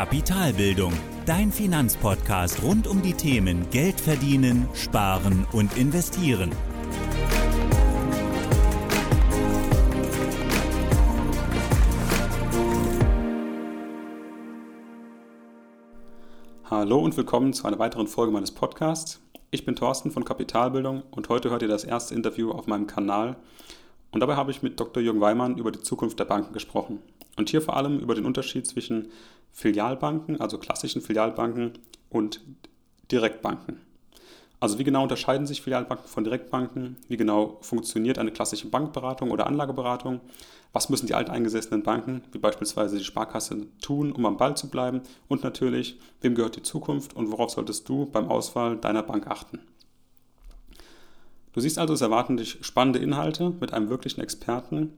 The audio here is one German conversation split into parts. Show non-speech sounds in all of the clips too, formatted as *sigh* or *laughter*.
Kapitalbildung, dein Finanzpodcast rund um die Themen Geld verdienen, sparen und investieren. Hallo und willkommen zu einer weiteren Folge meines Podcasts. Ich bin Thorsten von Kapitalbildung und heute hört ihr das erste Interview auf meinem Kanal. Und dabei habe ich mit Dr. Jürgen Weimann über die Zukunft der Banken gesprochen. Und hier vor allem über den Unterschied zwischen Filialbanken, also klassischen Filialbanken und Direktbanken. Also wie genau unterscheiden sich Filialbanken von Direktbanken? Wie genau funktioniert eine klassische Bankberatung oder Anlageberatung? Was müssen die alteingesessenen Banken, wie beispielsweise die Sparkasse, tun, um am Ball zu bleiben? Und natürlich, wem gehört die Zukunft und worauf solltest du beim Auswahl deiner Bank achten? Du siehst also, es erwarten dich spannende Inhalte mit einem wirklichen Experten.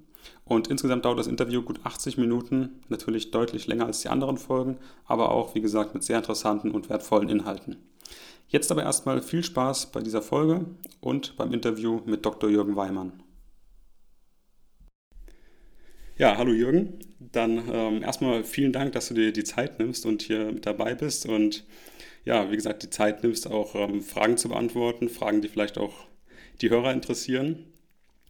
Und insgesamt dauert das Interview gut 80 Minuten, natürlich deutlich länger als die anderen Folgen, aber auch, wie gesagt, mit sehr interessanten und wertvollen Inhalten. Jetzt aber erstmal viel Spaß bei dieser Folge und beim Interview mit Dr. Jürgen Weimann. Ja, hallo Jürgen. Dann ähm, erstmal vielen Dank, dass du dir die Zeit nimmst und hier mit dabei bist und ja, wie gesagt, die Zeit nimmst, auch ähm, Fragen zu beantworten, Fragen, die vielleicht auch die Hörer interessieren.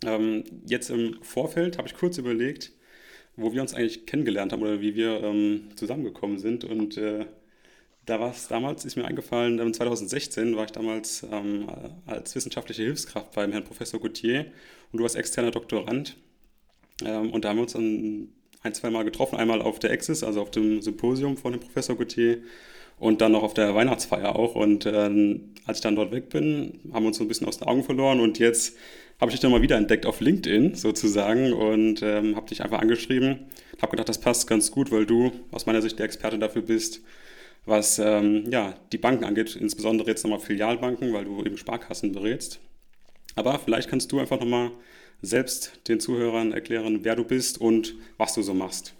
Ähm, jetzt im Vorfeld habe ich kurz überlegt, wo wir uns eigentlich kennengelernt haben oder wie wir ähm, zusammengekommen sind und äh, da war es damals, ist mir eingefallen, 2016 war ich damals ähm, als wissenschaftliche Hilfskraft beim Herrn Professor Gauthier und du warst externer Doktorand. Ähm, und da haben wir uns dann ein, zwei Mal getroffen, einmal auf der Exis, also auf dem Symposium von dem Professor Gauthier und dann noch auf der Weihnachtsfeier auch. Und ähm, als ich dann dort weg bin, haben wir uns so ein bisschen aus den Augen verloren und jetzt habe ich dich dann mal wieder entdeckt auf LinkedIn sozusagen und ähm, habe dich einfach angeschrieben. Habe gedacht, das passt ganz gut, weil du aus meiner Sicht der Experte dafür bist, was ähm, ja, die Banken angeht, insbesondere jetzt nochmal Filialbanken, weil du eben Sparkassen berätst. Aber vielleicht kannst du einfach nochmal selbst den Zuhörern erklären, wer du bist und was du so machst.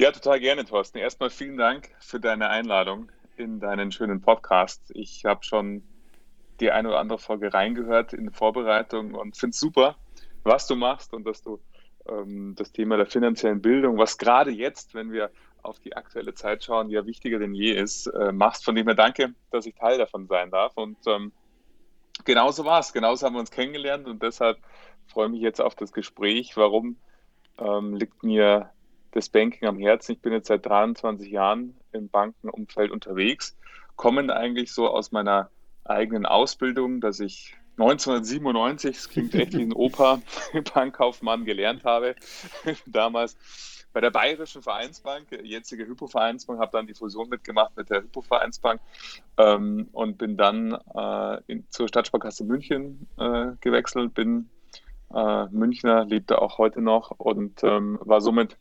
Ja, total gerne, Thorsten. Erstmal vielen Dank für deine Einladung in deinen schönen Podcast. Ich habe schon die eine oder andere Folge reingehört in Vorbereitung und finde es super, was du machst und dass du ähm, das Thema der finanziellen Bildung, was gerade jetzt, wenn wir auf die aktuelle Zeit schauen, ja wichtiger denn je ist, äh, machst. Von dem her danke, dass ich Teil davon sein darf. Und ähm, genauso war es. Genauso haben wir uns kennengelernt und deshalb freue ich mich jetzt auf das Gespräch. Warum ähm, liegt mir das Banking am Herzen? Ich bin jetzt seit 23 Jahren im Bankenumfeld unterwegs, kommen eigentlich so aus meiner eigenen Ausbildung, dass ich 1997, das klingt echt wie ein Opa, *laughs* Bankkaufmann gelernt habe, *laughs* damals bei der Bayerischen Vereinsbank, jetzige Hypo-Vereinsbank, habe dann die Fusion mitgemacht mit der Hypo-Vereinsbank ähm, und bin dann äh, in, zur Stadtsparkasse München äh, gewechselt, bin äh, Münchner, lebte auch heute noch und ähm, war somit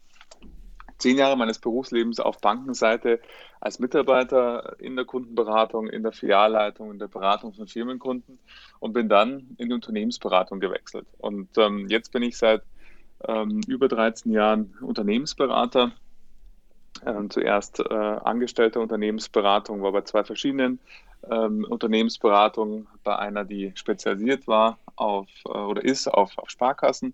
zehn Jahre meines Berufslebens auf Bankenseite als Mitarbeiter in der Kundenberatung, in der Filialleitung, in der Beratung von Firmenkunden und bin dann in die Unternehmensberatung gewechselt. Und ähm, jetzt bin ich seit ähm, über 13 Jahren Unternehmensberater. Ähm, zuerst äh, angestellte Unternehmensberatung, war bei zwei verschiedenen ähm, Unternehmensberatungen, bei einer, die spezialisiert war auf äh, oder ist auf, auf Sparkassen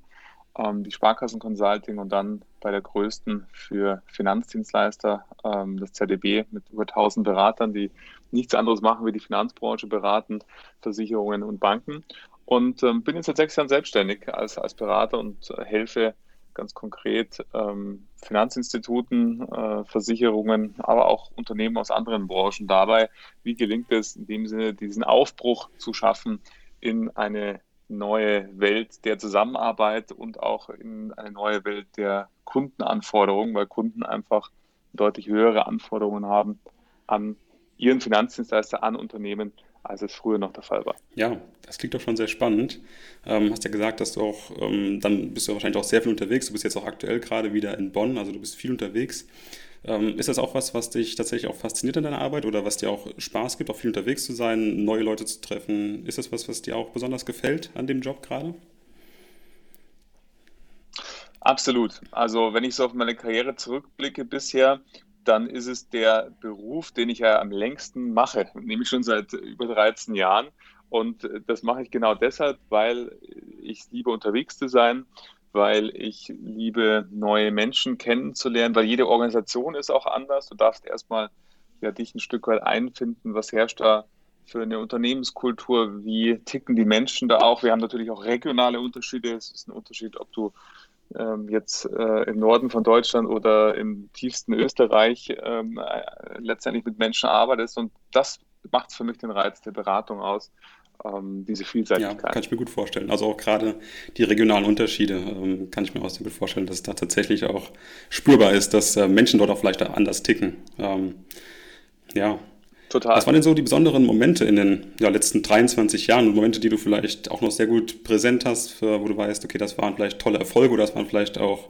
die Sparkassen Consulting und dann bei der größten für Finanzdienstleister, ähm, das ZDB, mit über 1000 Beratern, die nichts anderes machen wie die Finanzbranche beraten, Versicherungen und Banken. Und ähm, bin jetzt seit sechs Jahren selbstständig als, als Berater und äh, helfe ganz konkret ähm, Finanzinstituten, äh, Versicherungen, aber auch Unternehmen aus anderen Branchen dabei, wie gelingt es in dem Sinne, diesen Aufbruch zu schaffen in eine neue Welt der Zusammenarbeit und auch in eine neue Welt der Kundenanforderungen, weil Kunden einfach deutlich höhere Anforderungen haben an ihren Finanzdienstleister, an Unternehmen, als es früher noch der Fall war. Ja, das klingt doch schon sehr spannend. Ähm, hast ja gesagt, dass du auch, ähm, dann bist du wahrscheinlich auch sehr viel unterwegs. Du bist jetzt auch aktuell gerade wieder in Bonn, also du bist viel unterwegs. Ähm, ist das auch was, was dich tatsächlich auch fasziniert in deiner Arbeit oder was dir auch Spaß gibt, auch viel unterwegs zu sein, neue Leute zu treffen? Ist das was, was dir auch besonders gefällt an dem Job gerade? Absolut. Also wenn ich so auf meine Karriere zurückblicke bisher, dann ist es der Beruf, den ich ja am längst mache, nämlich schon seit über 13 Jahren. Und das mache ich genau deshalb, weil ich liebe unterwegs zu sein, weil ich liebe, neue Menschen kennenzulernen, weil jede Organisation ist auch anders. Du darfst erstmal ja, dich ein Stück weit einfinden, was herrscht da für eine Unternehmenskultur, wie ticken die Menschen da auch. Wir haben natürlich auch regionale Unterschiede. Es ist ein Unterschied, ob du ähm, jetzt äh, im Norden von Deutschland oder im tiefsten Österreich ähm, äh, letztendlich mit Menschen arbeitest. Und das macht für mich den Reiz der Beratung aus, ähm, diese Vielseitigkeit. Ja, kann ich mir gut vorstellen. Also auch gerade die regionalen Unterschiede ähm, kann ich mir auch sehr gut vorstellen, dass es da tatsächlich auch spürbar ist, dass äh, Menschen dort auch vielleicht anders ticken. Ähm, ja. Total. Was waren denn so die besonderen Momente in den ja, letzten 23 Jahren und Momente, die du vielleicht auch noch sehr gut präsent hast, wo du weißt, okay, das waren vielleicht tolle Erfolge oder das waren vielleicht auch,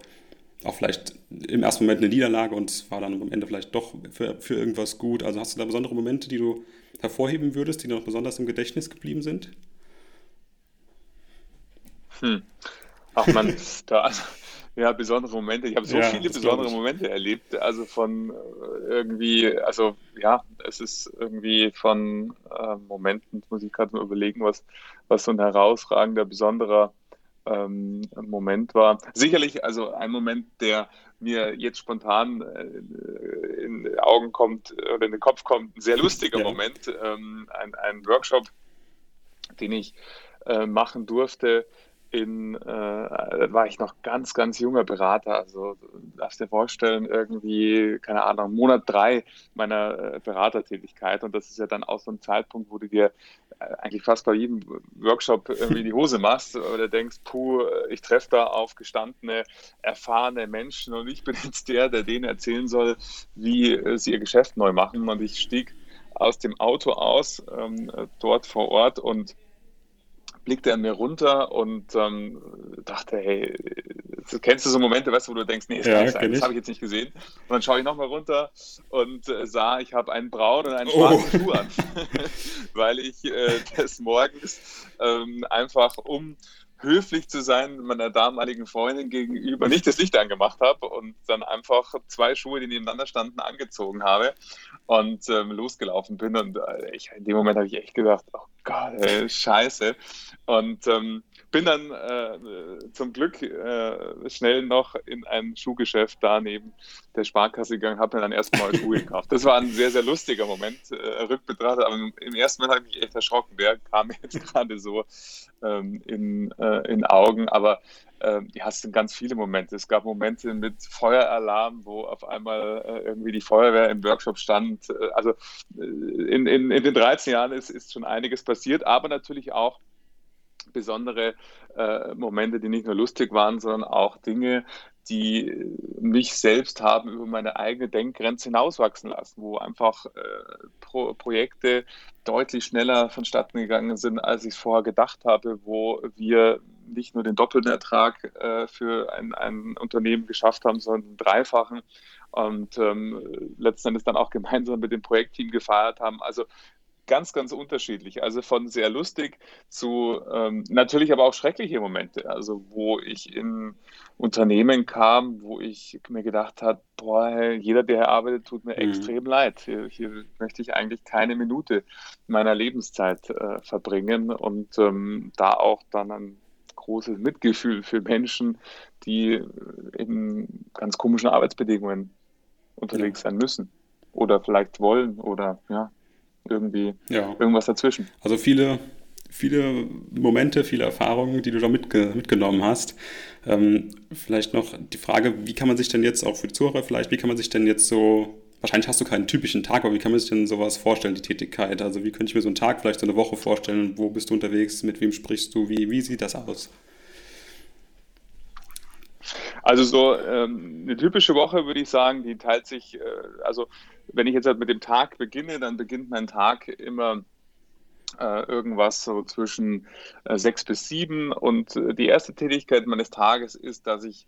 auch vielleicht im ersten Moment eine Niederlage und es war dann am Ende vielleicht doch für, für irgendwas gut. Also hast du da besondere Momente, die du hervorheben würdest, die noch besonders im Gedächtnis geblieben sind? Hm. Ach man, da, ja, besondere Momente. Ich habe so ja, viele besondere Momente erlebt. Also von äh, irgendwie, also ja, es ist irgendwie von äh, Momenten, muss ich gerade mal überlegen, was, was so ein herausragender, besonderer ähm, Moment war. Sicherlich, also ein Moment, der mir jetzt spontan äh, in die Augen kommt oder in den Kopf kommt, ein sehr lustiger ja. Moment, ähm, ein, ein Workshop, den ich äh, machen durfte in, äh, war ich noch ganz, ganz junger Berater. Also darfst dir vorstellen, irgendwie, keine Ahnung, Monat drei meiner äh, Beratertätigkeit. Und das ist ja dann auch so ein Zeitpunkt, wo du dir äh, eigentlich fast bei jedem Workshop irgendwie die Hose machst oder denkst, puh, ich treffe da auf gestandene, erfahrene Menschen und ich bin jetzt der, der denen erzählen soll, wie äh, sie ihr Geschäft neu machen. Und ich stieg aus dem Auto aus, ähm, dort vor Ort und blickte an mir runter und ähm, dachte, hey, kennst du so Momente, weißt du, wo du denkst, nee, das, ja, das habe ich jetzt nicht gesehen. Und dann schaue ich nochmal runter und äh, sah, ich habe einen braunen und einen oh. schwarzen oh. Schuh an, *laughs* weil ich äh, des Morgens ähm, einfach um höflich zu sein meiner damaligen Freundin gegenüber nicht das Licht angemacht habe und dann einfach zwei Schuhe, die nebeneinander standen, angezogen habe und ähm, losgelaufen bin. Und äh, ich, in dem Moment habe ich echt gedacht, oh Gott, ey, scheiße. Und ähm, bin dann äh, zum Glück äh, schnell noch in ein Schuhgeschäft da neben der Sparkasse gegangen, habe mir dann erstmal Schuhe gekauft. Das war ein sehr, sehr lustiger Moment, äh, rückbetrachtet, aber im ersten Moment habe ich mich echt erschrocken. Der kam *laughs* jetzt gerade so ähm, in, äh, in Augen, aber ähm, ja, es sind ganz viele Momente. Es gab Momente mit Feueralarm, wo auf einmal äh, irgendwie die Feuerwehr im Workshop stand. Äh, also in, in, in den 13 Jahren ist, ist schon einiges passiert, aber natürlich auch besondere äh, Momente, die nicht nur lustig waren, sondern auch Dinge, die mich selbst haben über meine eigene Denkgrenze hinauswachsen lassen, wo einfach äh, Pro Projekte deutlich schneller vonstatten gegangen sind, als ich es vorher gedacht habe, wo wir nicht nur den doppelten Ertrag äh, für ein, ein Unternehmen geschafft haben, sondern den dreifachen und ähm, letzten Endes dann auch *laughs* gemeinsam mit dem Projektteam gefeiert haben. Also ganz, ganz unterschiedlich. Also von sehr lustig zu ähm, natürlich aber auch schreckliche Momente. Also wo ich in Unternehmen kam, wo ich mir gedacht habe, boah, jeder, der hier arbeitet, tut mir mhm. extrem leid. Hier, hier, möchte ich eigentlich keine Minute meiner Lebenszeit äh, verbringen und ähm, da auch dann ein großes Mitgefühl für Menschen, die in ganz komischen Arbeitsbedingungen unterwegs ja. sein müssen oder vielleicht wollen oder ja irgendwie ja. irgendwas dazwischen. Also viele, viele Momente, viele Erfahrungen, die du da mitge mitgenommen hast. Ähm, vielleicht noch die Frage, wie kann man sich denn jetzt auch für die Zuhörer vielleicht, wie kann man sich denn jetzt so, wahrscheinlich hast du keinen typischen Tag, aber wie kann man sich denn sowas vorstellen, die Tätigkeit? Also wie könnte ich mir so einen Tag, vielleicht so eine Woche vorstellen? Wo bist du unterwegs? Mit wem sprichst du? Wie, wie sieht das aus? Also so ähm, eine typische Woche würde ich sagen, die teilt sich, äh, also wenn ich jetzt halt mit dem Tag beginne, dann beginnt mein Tag immer äh, irgendwas so zwischen äh, sechs bis sieben und äh, die erste Tätigkeit meines Tages ist, dass ich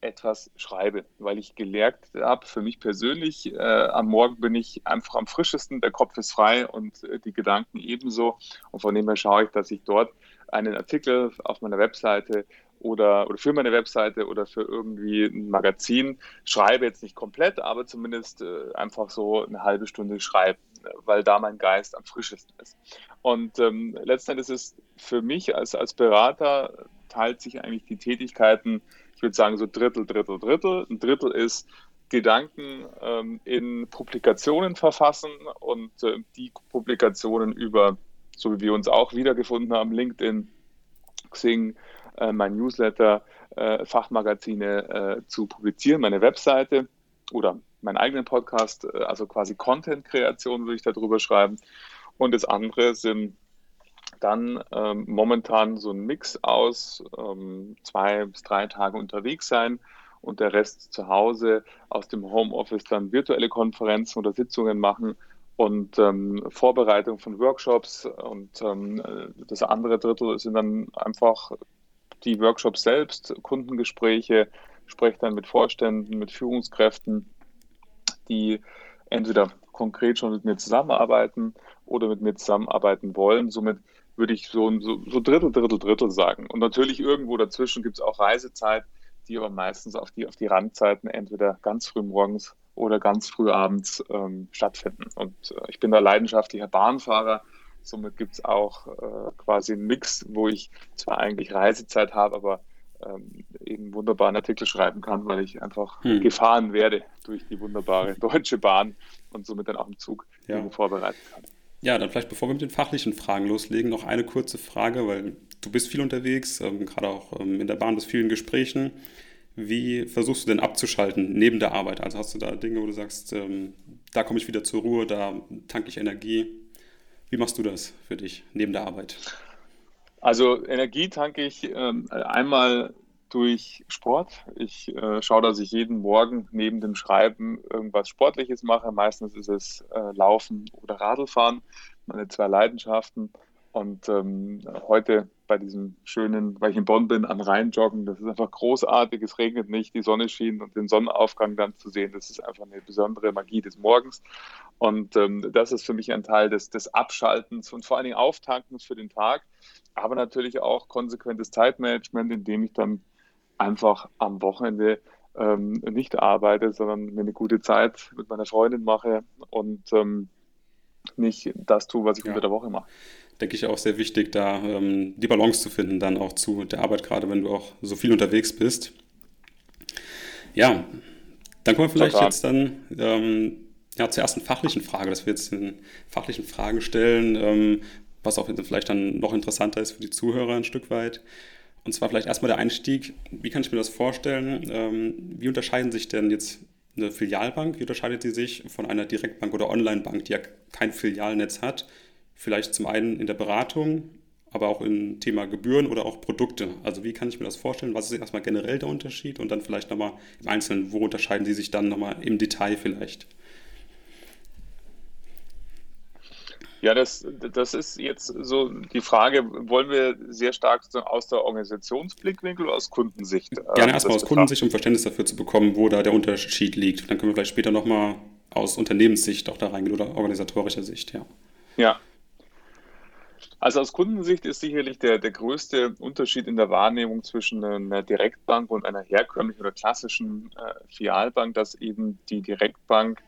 etwas schreibe, weil ich gelernt habe, für mich persönlich, äh, am Morgen bin ich einfach am frischesten, der Kopf ist frei und äh, die Gedanken ebenso. Und von dem her schaue ich, dass ich dort einen Artikel auf meiner Webseite oder, oder für meine Webseite oder für irgendwie ein Magazin schreibe, jetzt nicht komplett, aber zumindest äh, einfach so eine halbe Stunde schreibe, weil da mein Geist am frischesten ist. Und ähm, letzten Endes ist für mich als, als Berater teilt sich eigentlich die Tätigkeiten, ich würde sagen so Drittel, Drittel, Drittel. Ein Drittel ist Gedanken ähm, in Publikationen verfassen und äh, die Publikationen über, so wie wir uns auch wiedergefunden haben, LinkedIn, Xing, mein Newsletter, äh, Fachmagazine äh, zu publizieren, meine Webseite oder meinen eigenen Podcast, äh, also quasi Content-Kreation würde ich darüber schreiben. Und das andere sind dann ähm, momentan so ein Mix aus ähm, zwei bis drei Tage unterwegs sein und der Rest zu Hause aus dem Homeoffice dann virtuelle Konferenzen oder Sitzungen machen und ähm, Vorbereitung von Workshops und ähm, das andere Drittel sind dann einfach die Workshops selbst, Kundengespräche, spreche dann mit Vorständen, mit Führungskräften, die entweder konkret schon mit mir zusammenarbeiten oder mit mir zusammenarbeiten wollen. Somit würde ich so, so, so Drittel, Drittel, Drittel sagen. Und natürlich irgendwo dazwischen gibt es auch Reisezeit, die aber meistens auf die, auf die Randzeiten entweder ganz früh morgens oder ganz früh abends ähm, stattfinden. Und äh, ich bin da leidenschaftlicher Bahnfahrer. Somit gibt es auch äh, quasi einen Mix, wo ich zwar eigentlich Reisezeit habe, aber ähm, eben wunderbaren Artikel schreiben kann, weil ich einfach hm. gefahren werde durch die wunderbare *laughs* Deutsche Bahn und somit dann auch im Zug ja. vorbereiten kann. Ja, dann vielleicht bevor wir mit den fachlichen Fragen loslegen, noch eine kurze Frage, weil du bist viel unterwegs, ähm, gerade auch ähm, in der Bahn, bist vielen Gesprächen. Wie versuchst du denn abzuschalten neben der Arbeit? Also hast du da Dinge, wo du sagst, ähm, da komme ich wieder zur Ruhe, da tanke ich Energie. Wie machst du das für dich neben der Arbeit? Also Energie tanke ich ähm, einmal durch Sport. Ich äh, schaue, dass ich jeden Morgen neben dem Schreiben irgendwas Sportliches mache. Meistens ist es äh, Laufen oder Radlfahren, meine zwei Leidenschaften. Und ähm, heute bei diesem schönen, weil ich in Bonn bin, am Rhein joggen, das ist einfach großartig. Es regnet nicht, die Sonne schien und den Sonnenaufgang dann zu sehen, das ist einfach eine besondere Magie des Morgens. Und ähm, das ist für mich ein Teil des, des Abschaltens und vor allen Dingen Auftankens für den Tag, aber natürlich auch konsequentes Zeitmanagement, indem ich dann einfach am Wochenende ähm, nicht arbeite, sondern mir eine gute Zeit mit meiner Freundin mache und ähm, nicht das tue, was ich ja. unter der Woche mache denke ich, auch sehr wichtig, da ähm, die Balance zu finden, dann auch zu der Arbeit, gerade wenn du auch so viel unterwegs bist. Ja, dann kommen wir vielleicht Total. jetzt dann ähm, ja, zur ersten fachlichen Frage, dass wir jetzt in fachlichen Fragen stellen, ähm, was auch vielleicht dann noch interessanter ist für die Zuhörer ein Stück weit. Und zwar vielleicht erstmal der Einstieg. Wie kann ich mir das vorstellen? Ähm, wie unterscheiden sich denn jetzt eine Filialbank? Wie unterscheidet sie sich von einer Direktbank oder Onlinebank, die ja kein Filialnetz hat? Vielleicht zum einen in der Beratung, aber auch im Thema Gebühren oder auch Produkte. Also wie kann ich mir das vorstellen? Was ist erstmal generell der Unterschied und dann vielleicht nochmal im Einzelnen, wo unterscheiden sie sich dann nochmal im Detail vielleicht? Ja, das, das ist jetzt so die Frage, wollen wir sehr stark aus der Organisationsblickwinkel oder aus Kundensicht? Äh, Gerne erstmal aus Kundensicht, um Verständnis dafür zu bekommen, wo da der Unterschied liegt. Dann können wir vielleicht später nochmal aus Unternehmenssicht auch da reingehen oder organisatorischer Sicht, ja. Ja, also aus Kundensicht ist sicherlich der, der größte Unterschied in der Wahrnehmung zwischen einer Direktbank und einer herkömmlichen oder klassischen äh, Filialbank, dass eben die Direktbank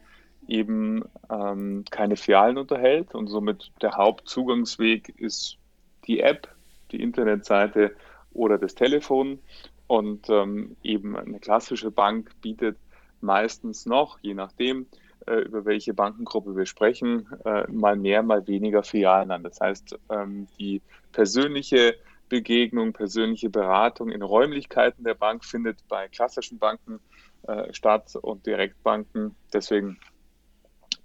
eben ähm, keine Filialen unterhält und somit der Hauptzugangsweg ist die App, die Internetseite oder das Telefon. Und ähm, eben eine klassische Bank bietet meistens noch, je nachdem, über welche Bankengruppe wir sprechen, äh, mal mehr, mal weniger Filialen an. Das heißt, ähm, die persönliche Begegnung, persönliche Beratung in Räumlichkeiten der Bank findet bei klassischen Banken äh, statt und Direktbanken. Deswegen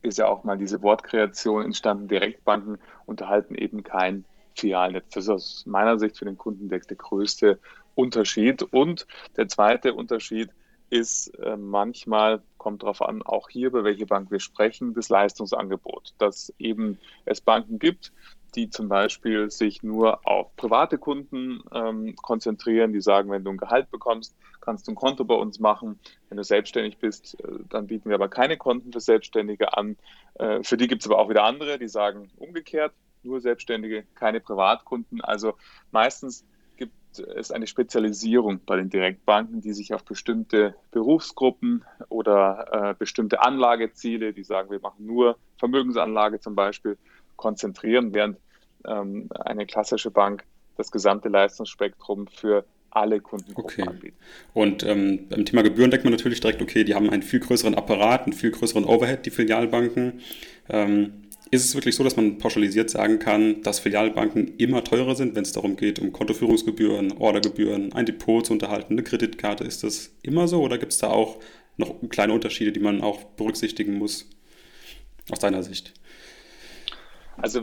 ist ja auch mal diese Wortkreation entstanden. Direktbanken unterhalten eben kein Filialnetz. Das ist aus meiner Sicht für den Kunden der, der größte Unterschied. Und der zweite Unterschied ist äh, manchmal, kommt darauf an, auch hier, bei welcher Bank wir sprechen, das Leistungsangebot. Dass eben es Banken gibt, die zum Beispiel sich nur auf private Kunden ähm, konzentrieren, die sagen, wenn du ein Gehalt bekommst, kannst du ein Konto bei uns machen. Wenn du selbstständig bist, äh, dann bieten wir aber keine Konten für Selbstständige an. Äh, für die gibt es aber auch wieder andere, die sagen umgekehrt, nur Selbstständige, keine Privatkunden. Also meistens es eine Spezialisierung bei den Direktbanken, die sich auf bestimmte Berufsgruppen oder äh, bestimmte Anlageziele, die sagen, wir machen nur Vermögensanlage zum Beispiel, konzentrieren, während ähm, eine klassische Bank das gesamte Leistungsspektrum für alle Kundengruppen okay. anbieten. Und ähm, beim Thema Gebühren denkt man natürlich direkt, okay, die haben einen viel größeren Apparat, einen viel größeren Overhead, die Filialbanken. Ähm, ist es wirklich so, dass man pauschalisiert sagen kann, dass Filialbanken immer teurer sind, wenn es darum geht, um Kontoführungsgebühren, Ordergebühren, ein Depot zu unterhalten, eine Kreditkarte? Ist das immer so oder gibt es da auch noch kleine Unterschiede, die man auch berücksichtigen muss, aus deiner Sicht? Also,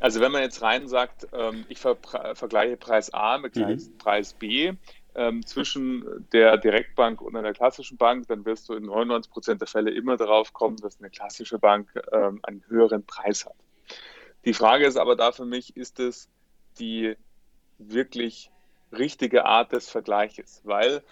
also wenn man jetzt rein sagt, ähm, ich ver vergleiche Preis A mit mhm. Preis B, ähm, zwischen der Direktbank und einer klassischen Bank, dann wirst du in 99 Prozent der Fälle immer darauf kommen, dass eine klassische Bank ähm, einen höheren Preis hat. Die Frage ist aber da für mich, ist es die wirklich richtige Art des Vergleiches? Weil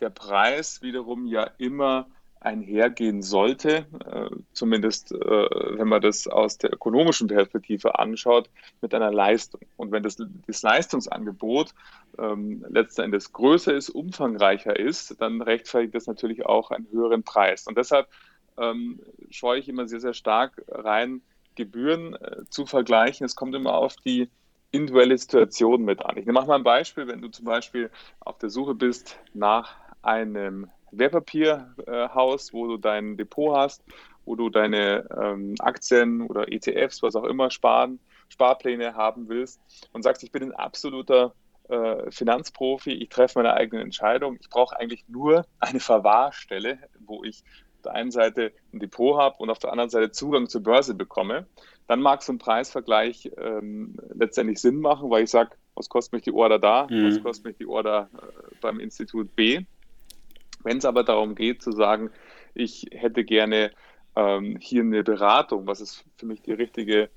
der Preis wiederum ja immer einhergehen sollte, äh, zumindest äh, wenn man das aus der ökonomischen Perspektive anschaut, mit einer Leistung. Und wenn das, das Leistungsangebot ähm, letzten Endes größer ist, umfangreicher ist, dann rechtfertigt das natürlich auch einen höheren Preis. Und deshalb ähm, scheue ich immer sehr, sehr stark rein, Gebühren äh, zu vergleichen. Es kommt immer auf die individuelle Situation mit an. Ich mache mal ein Beispiel, wenn du zum Beispiel auf der Suche bist nach einem Wertpapierhaus, wo du dein Depot hast, wo du deine ähm, Aktien oder ETFs, was auch immer, sparen, Sparpläne haben willst und sagst, ich bin ein absoluter äh, Finanzprofi, ich treffe meine eigene Entscheidung, ich brauche eigentlich nur eine Verwahrstelle, wo ich auf der einen Seite ein Depot habe und auf der anderen Seite Zugang zur Börse bekomme, dann mag so ein Preisvergleich ähm, letztendlich Sinn machen, weil ich sage, was kostet mich die Order da, mhm. was kostet mich die Order äh, beim Institut B wenn es aber darum geht zu sagen, ich hätte gerne ähm, hier eine Beratung, was ist für mich die richtige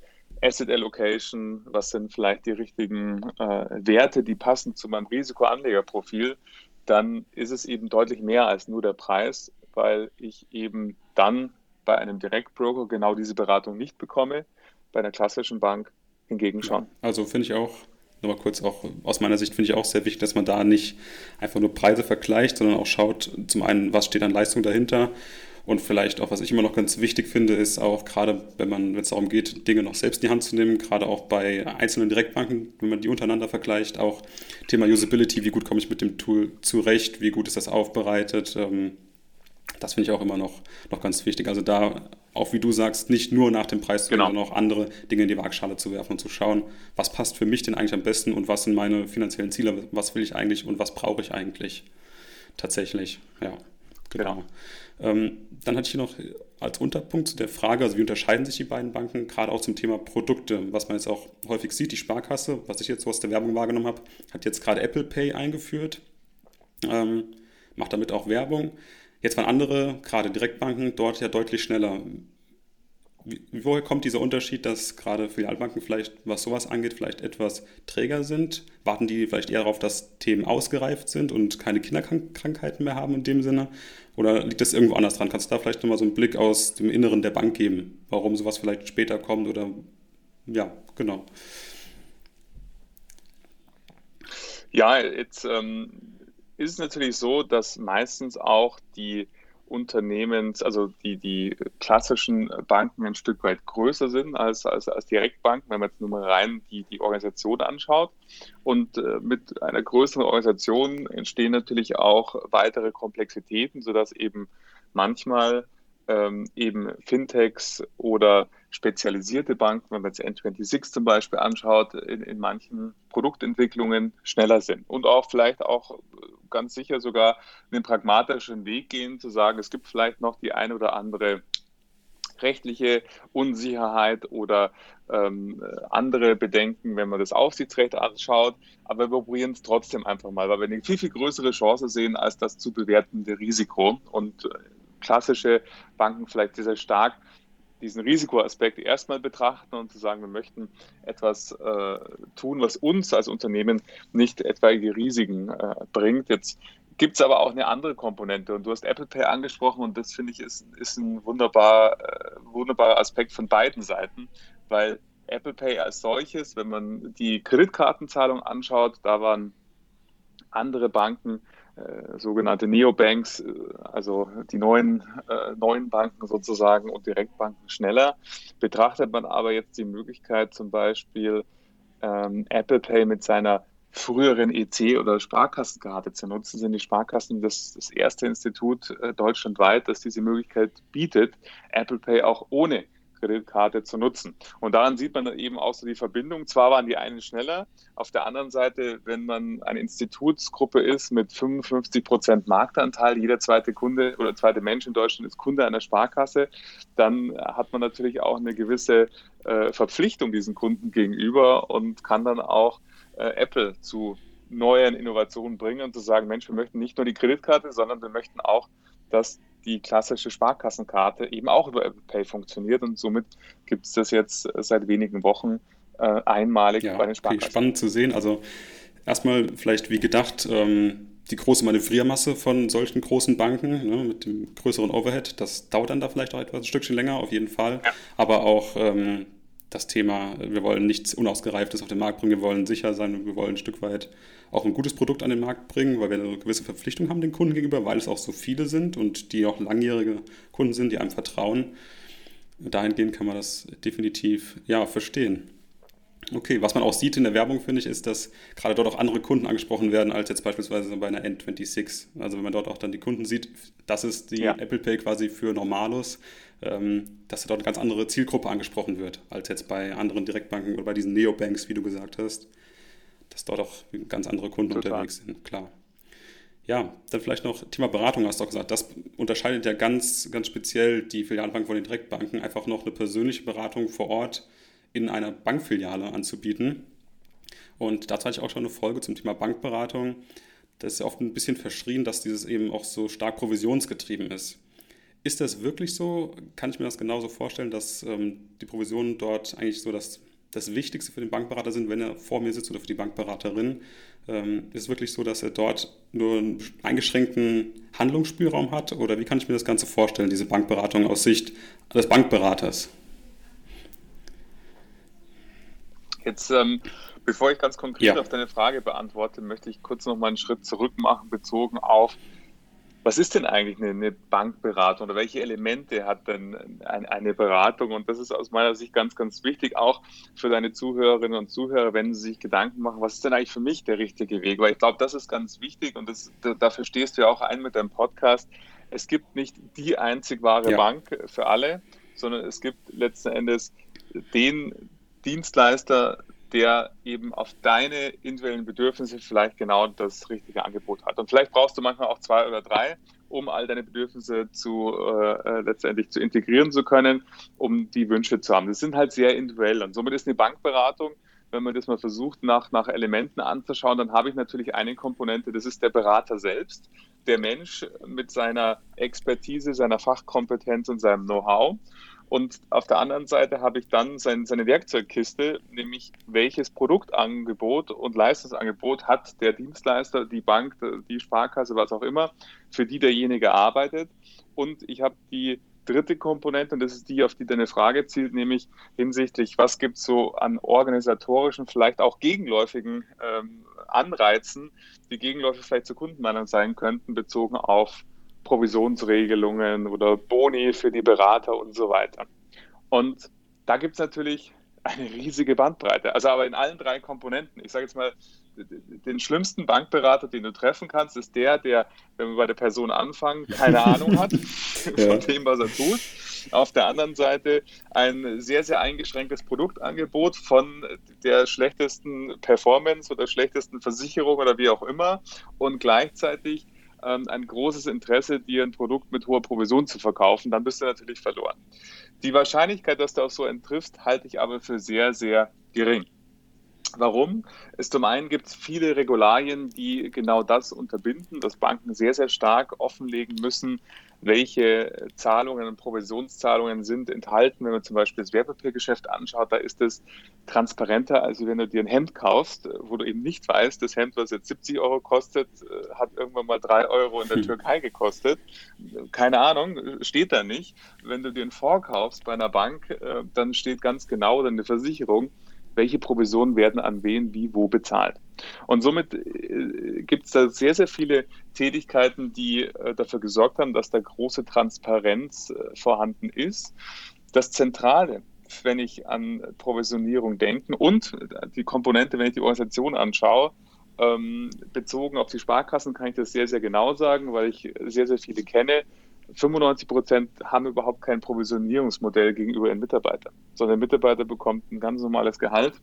Asset Allocation, was sind vielleicht die richtigen äh, Werte, die passen zu meinem Risikoanlegerprofil, dann ist es eben deutlich mehr als nur der Preis, weil ich eben dann bei einem Direktbroker genau diese Beratung nicht bekomme, bei einer klassischen Bank hingegen schon. Also finde ich auch nochmal kurz auch aus meiner Sicht finde ich auch sehr wichtig, dass man da nicht einfach nur Preise vergleicht, sondern auch schaut, zum einen, was steht an Leistung dahinter. Und vielleicht auch, was ich immer noch ganz wichtig finde, ist auch gerade, wenn man, wenn es darum geht, Dinge noch selbst in die Hand zu nehmen, gerade auch bei einzelnen Direktbanken, wenn man die untereinander vergleicht, auch Thema Usability, wie gut komme ich mit dem Tool zurecht, wie gut ist das aufbereitet, ähm, das finde ich auch immer noch, noch ganz wichtig. Also da, auch wie du sagst, nicht nur nach dem Preis, genau. sondern auch andere Dinge in die Waagschale zu werfen und zu schauen, was passt für mich denn eigentlich am besten und was sind meine finanziellen Ziele, was will ich eigentlich und was brauche ich eigentlich tatsächlich. Ja, genau. genau. Ähm, dann hatte ich hier noch als Unterpunkt zu der Frage, also wie unterscheiden sich die beiden Banken, gerade auch zum Thema Produkte, was man jetzt auch häufig sieht, die Sparkasse, was ich jetzt so aus der Werbung wahrgenommen habe, hat jetzt gerade Apple Pay eingeführt, ähm, macht damit auch Werbung. Jetzt waren andere, gerade Direktbanken, dort ja deutlich schneller. Wie, woher kommt dieser Unterschied, dass gerade Filialbanken vielleicht, was sowas angeht, vielleicht etwas träger sind? Warten die vielleicht eher darauf, dass Themen ausgereift sind und keine Kinderkrankheiten mehr haben in dem Sinne? Oder liegt das irgendwo anders dran? Kannst du da vielleicht nochmal so einen Blick aus dem Inneren der Bank geben, warum sowas vielleicht später kommt oder ja, genau. Ja, jetzt ähm, ist es natürlich so, dass meistens auch die Unternehmens, also die, die klassischen Banken ein Stück weit größer sind als, als, als Direktbanken, wenn man jetzt nur mal rein die, die Organisation anschaut. Und äh, mit einer größeren Organisation entstehen natürlich auch weitere Komplexitäten, sodass eben manchmal ähm, eben Fintechs oder spezialisierte Banken, wenn man jetzt N26 zum Beispiel anschaut, in, in manchen Produktentwicklungen schneller sind und auch vielleicht auch ganz sicher sogar einen pragmatischen Weg gehen, zu sagen, es gibt vielleicht noch die eine oder andere rechtliche Unsicherheit oder ähm, andere Bedenken, wenn man das Aufsichtsrecht anschaut. Aber wir probieren es trotzdem einfach mal, weil wir eine viel, viel größere Chance sehen als das zu bewertende Risiko. Und äh, klassische Banken vielleicht sehr, sehr stark diesen Risikoaspekt erstmal betrachten und zu sagen, wir möchten etwas äh, tun, was uns als Unternehmen nicht etwaige Risiken äh, bringt. Jetzt gibt es aber auch eine andere Komponente und du hast Apple Pay angesprochen und das finde ich ist, ist ein wunderbar, äh, wunderbarer Aspekt von beiden Seiten, weil Apple Pay als solches, wenn man die Kreditkartenzahlung anschaut, da waren andere Banken äh, sogenannte Neobanks, äh, also die neuen, äh, neuen Banken sozusagen und Direktbanken schneller. Betrachtet man aber jetzt die Möglichkeit zum Beispiel ähm, Apple Pay mit seiner früheren EC- oder Sparkassenkarte zu nutzen, sind die Sparkassen das, das erste Institut äh, deutschlandweit, das diese Möglichkeit bietet, Apple Pay auch ohne Kreditkarte zu nutzen. Und daran sieht man eben auch so die Verbindung. Zwar waren die einen schneller, auf der anderen Seite, wenn man eine Institutsgruppe ist mit 55 Prozent Marktanteil, jeder zweite Kunde oder zweite Mensch in Deutschland ist Kunde einer Sparkasse, dann hat man natürlich auch eine gewisse äh, Verpflichtung diesen Kunden gegenüber und kann dann auch äh, Apple zu neuen Innovationen bringen und zu sagen, Mensch, wir möchten nicht nur die Kreditkarte, sondern wir möchten auch, dass die klassische Sparkassenkarte eben auch über Apple Pay funktioniert und somit gibt es das jetzt seit wenigen Wochen äh, einmalig ja, bei den Sparkassen. Okay, spannend zu sehen. Also erstmal vielleicht wie gedacht, ähm, die große Manövriermasse von solchen großen Banken ne, mit dem größeren Overhead, das dauert dann da vielleicht auch etwas ein Stückchen länger, auf jeden Fall. Ja. Aber auch ähm, das Thema, wir wollen nichts Unausgereiftes auf den Markt bringen, wir wollen sicher sein und wir wollen ein Stück weit auch ein gutes Produkt an den Markt bringen, weil wir eine gewisse Verpflichtung haben den Kunden gegenüber, weil es auch so viele sind und die auch langjährige Kunden sind, die einem vertrauen. Dahingehend kann man das definitiv ja, verstehen. Okay, was man auch sieht in der Werbung, finde ich, ist, dass gerade dort auch andere Kunden angesprochen werden, als jetzt beispielsweise bei einer N26. Also wenn man dort auch dann die Kunden sieht, das ist die ja. Apple Pay quasi für Normalos, ähm, dass dort eine ganz andere Zielgruppe angesprochen wird, als jetzt bei anderen Direktbanken oder bei diesen Neobanks, wie du gesagt hast. Dass dort auch ganz andere Kunden Total. unterwegs sind, klar. Ja, dann vielleicht noch Thema Beratung, hast du auch gesagt. Das unterscheidet ja ganz, ganz speziell die Filialbank von den Direktbanken. Einfach noch eine persönliche Beratung vor Ort in einer Bankfiliale anzubieten. Und dazu hatte ich auch schon eine Folge zum Thema Bankberatung. Das ist ja oft ein bisschen verschrien, dass dieses eben auch so stark provisionsgetrieben ist. Ist das wirklich so? Kann ich mir das genauso vorstellen, dass ähm, die Provisionen dort eigentlich so das, das Wichtigste für den Bankberater sind, wenn er vor mir sitzt oder für die Bankberaterin? Ähm, ist es wirklich so, dass er dort nur einen eingeschränkten Handlungsspielraum hat? Oder wie kann ich mir das Ganze vorstellen, diese Bankberatung aus Sicht des Bankberaters? Jetzt, ähm, bevor ich ganz konkret ja. auf deine Frage beantworte, möchte ich kurz noch mal einen Schritt zurück machen, bezogen auf was ist denn eigentlich eine, eine, Bankberatung oder welche Elemente hat denn ein, eine Beratung? Und das ist aus meiner Sicht ganz, ganz wichtig, auch für deine Zuhörerinnen und Zuhörer, wenn sie sich Gedanken machen, was ist denn eigentlich für mich der richtige Weg? Weil ich glaube, das ist ganz wichtig und das, dafür stehst du ja auch ein mit deinem Podcast. Es gibt nicht die einzig wahre ja. Bank für alle, sondern es gibt letzten Endes den Dienstleister, der eben auf deine individuellen Bedürfnisse vielleicht genau das richtige Angebot hat. Und vielleicht brauchst du manchmal auch zwei oder drei, um all deine Bedürfnisse zu äh, letztendlich zu integrieren zu können, um die Wünsche zu haben. Das sind halt sehr individuell. Und somit ist eine Bankberatung, wenn man das mal versucht, nach, nach Elementen anzuschauen, dann habe ich natürlich eine Komponente, das ist der Berater selbst, der Mensch mit seiner Expertise, seiner Fachkompetenz und seinem Know-how. Und auf der anderen Seite habe ich dann sein, seine Werkzeugkiste, nämlich welches Produktangebot und Leistungsangebot hat der Dienstleister, die Bank, die Sparkasse, was auch immer, für die derjenige arbeitet. Und ich habe die dritte Komponente, und das ist die, auf die deine Frage zielt, nämlich hinsichtlich, was gibt es so an organisatorischen, vielleicht auch gegenläufigen ähm, Anreizen, die gegenläufig vielleicht zur Kundenmeinung sein könnten, bezogen auf Provisionsregelungen oder Boni für die Berater und so weiter. Und da gibt es natürlich eine riesige Bandbreite. Also aber in allen drei Komponenten. Ich sage jetzt mal, den schlimmsten Bankberater, den du treffen kannst, ist der, der, wenn wir bei der Person anfangen, keine Ahnung hat *laughs* von dem, was er tut. Auf der anderen Seite ein sehr, sehr eingeschränktes Produktangebot von der schlechtesten Performance oder schlechtesten Versicherung oder wie auch immer und gleichzeitig ähm, ein großes Interesse, dir ein Produkt mit hoher Provision zu verkaufen, dann bist du natürlich verloren. Die Wahrscheinlichkeit, dass du auf so einen triffst, halte ich aber für sehr, sehr gering. Warum? Es zum einen gibt es viele Regularien, die genau das unterbinden, dass Banken sehr, sehr stark offenlegen müssen, welche Zahlungen und Provisionszahlungen sind enthalten. Wenn man zum Beispiel das Wertpapiergeschäft anschaut, da ist es transparenter, als wenn du dir ein Hemd kaufst, wo du eben nicht weißt, das Hemd, was jetzt 70 Euro kostet, äh, hat irgendwann mal 3 Euro in der. *laughs* Türkei gekostet. Keine Ahnung, steht da nicht. Wenn du dir einen Fonds kaufst bei einer Bank, äh, dann steht ganz genau, dann eine Versicherung, welche Provisionen werden an wen wie wo bezahlt. Und somit äh, gibt es da sehr, sehr viele Tätigkeiten, die äh, dafür gesorgt haben, dass da große Transparenz äh, vorhanden ist. Das Zentrale wenn ich an Provisionierung denke. Und die Komponente, wenn ich die Organisation anschaue, ähm, bezogen auf die Sparkassen kann ich das sehr, sehr genau sagen, weil ich sehr, sehr viele kenne. 95 Prozent haben überhaupt kein Provisionierungsmodell gegenüber ihren Mitarbeitern, sondern der Mitarbeiter bekommt ein ganz normales Gehalt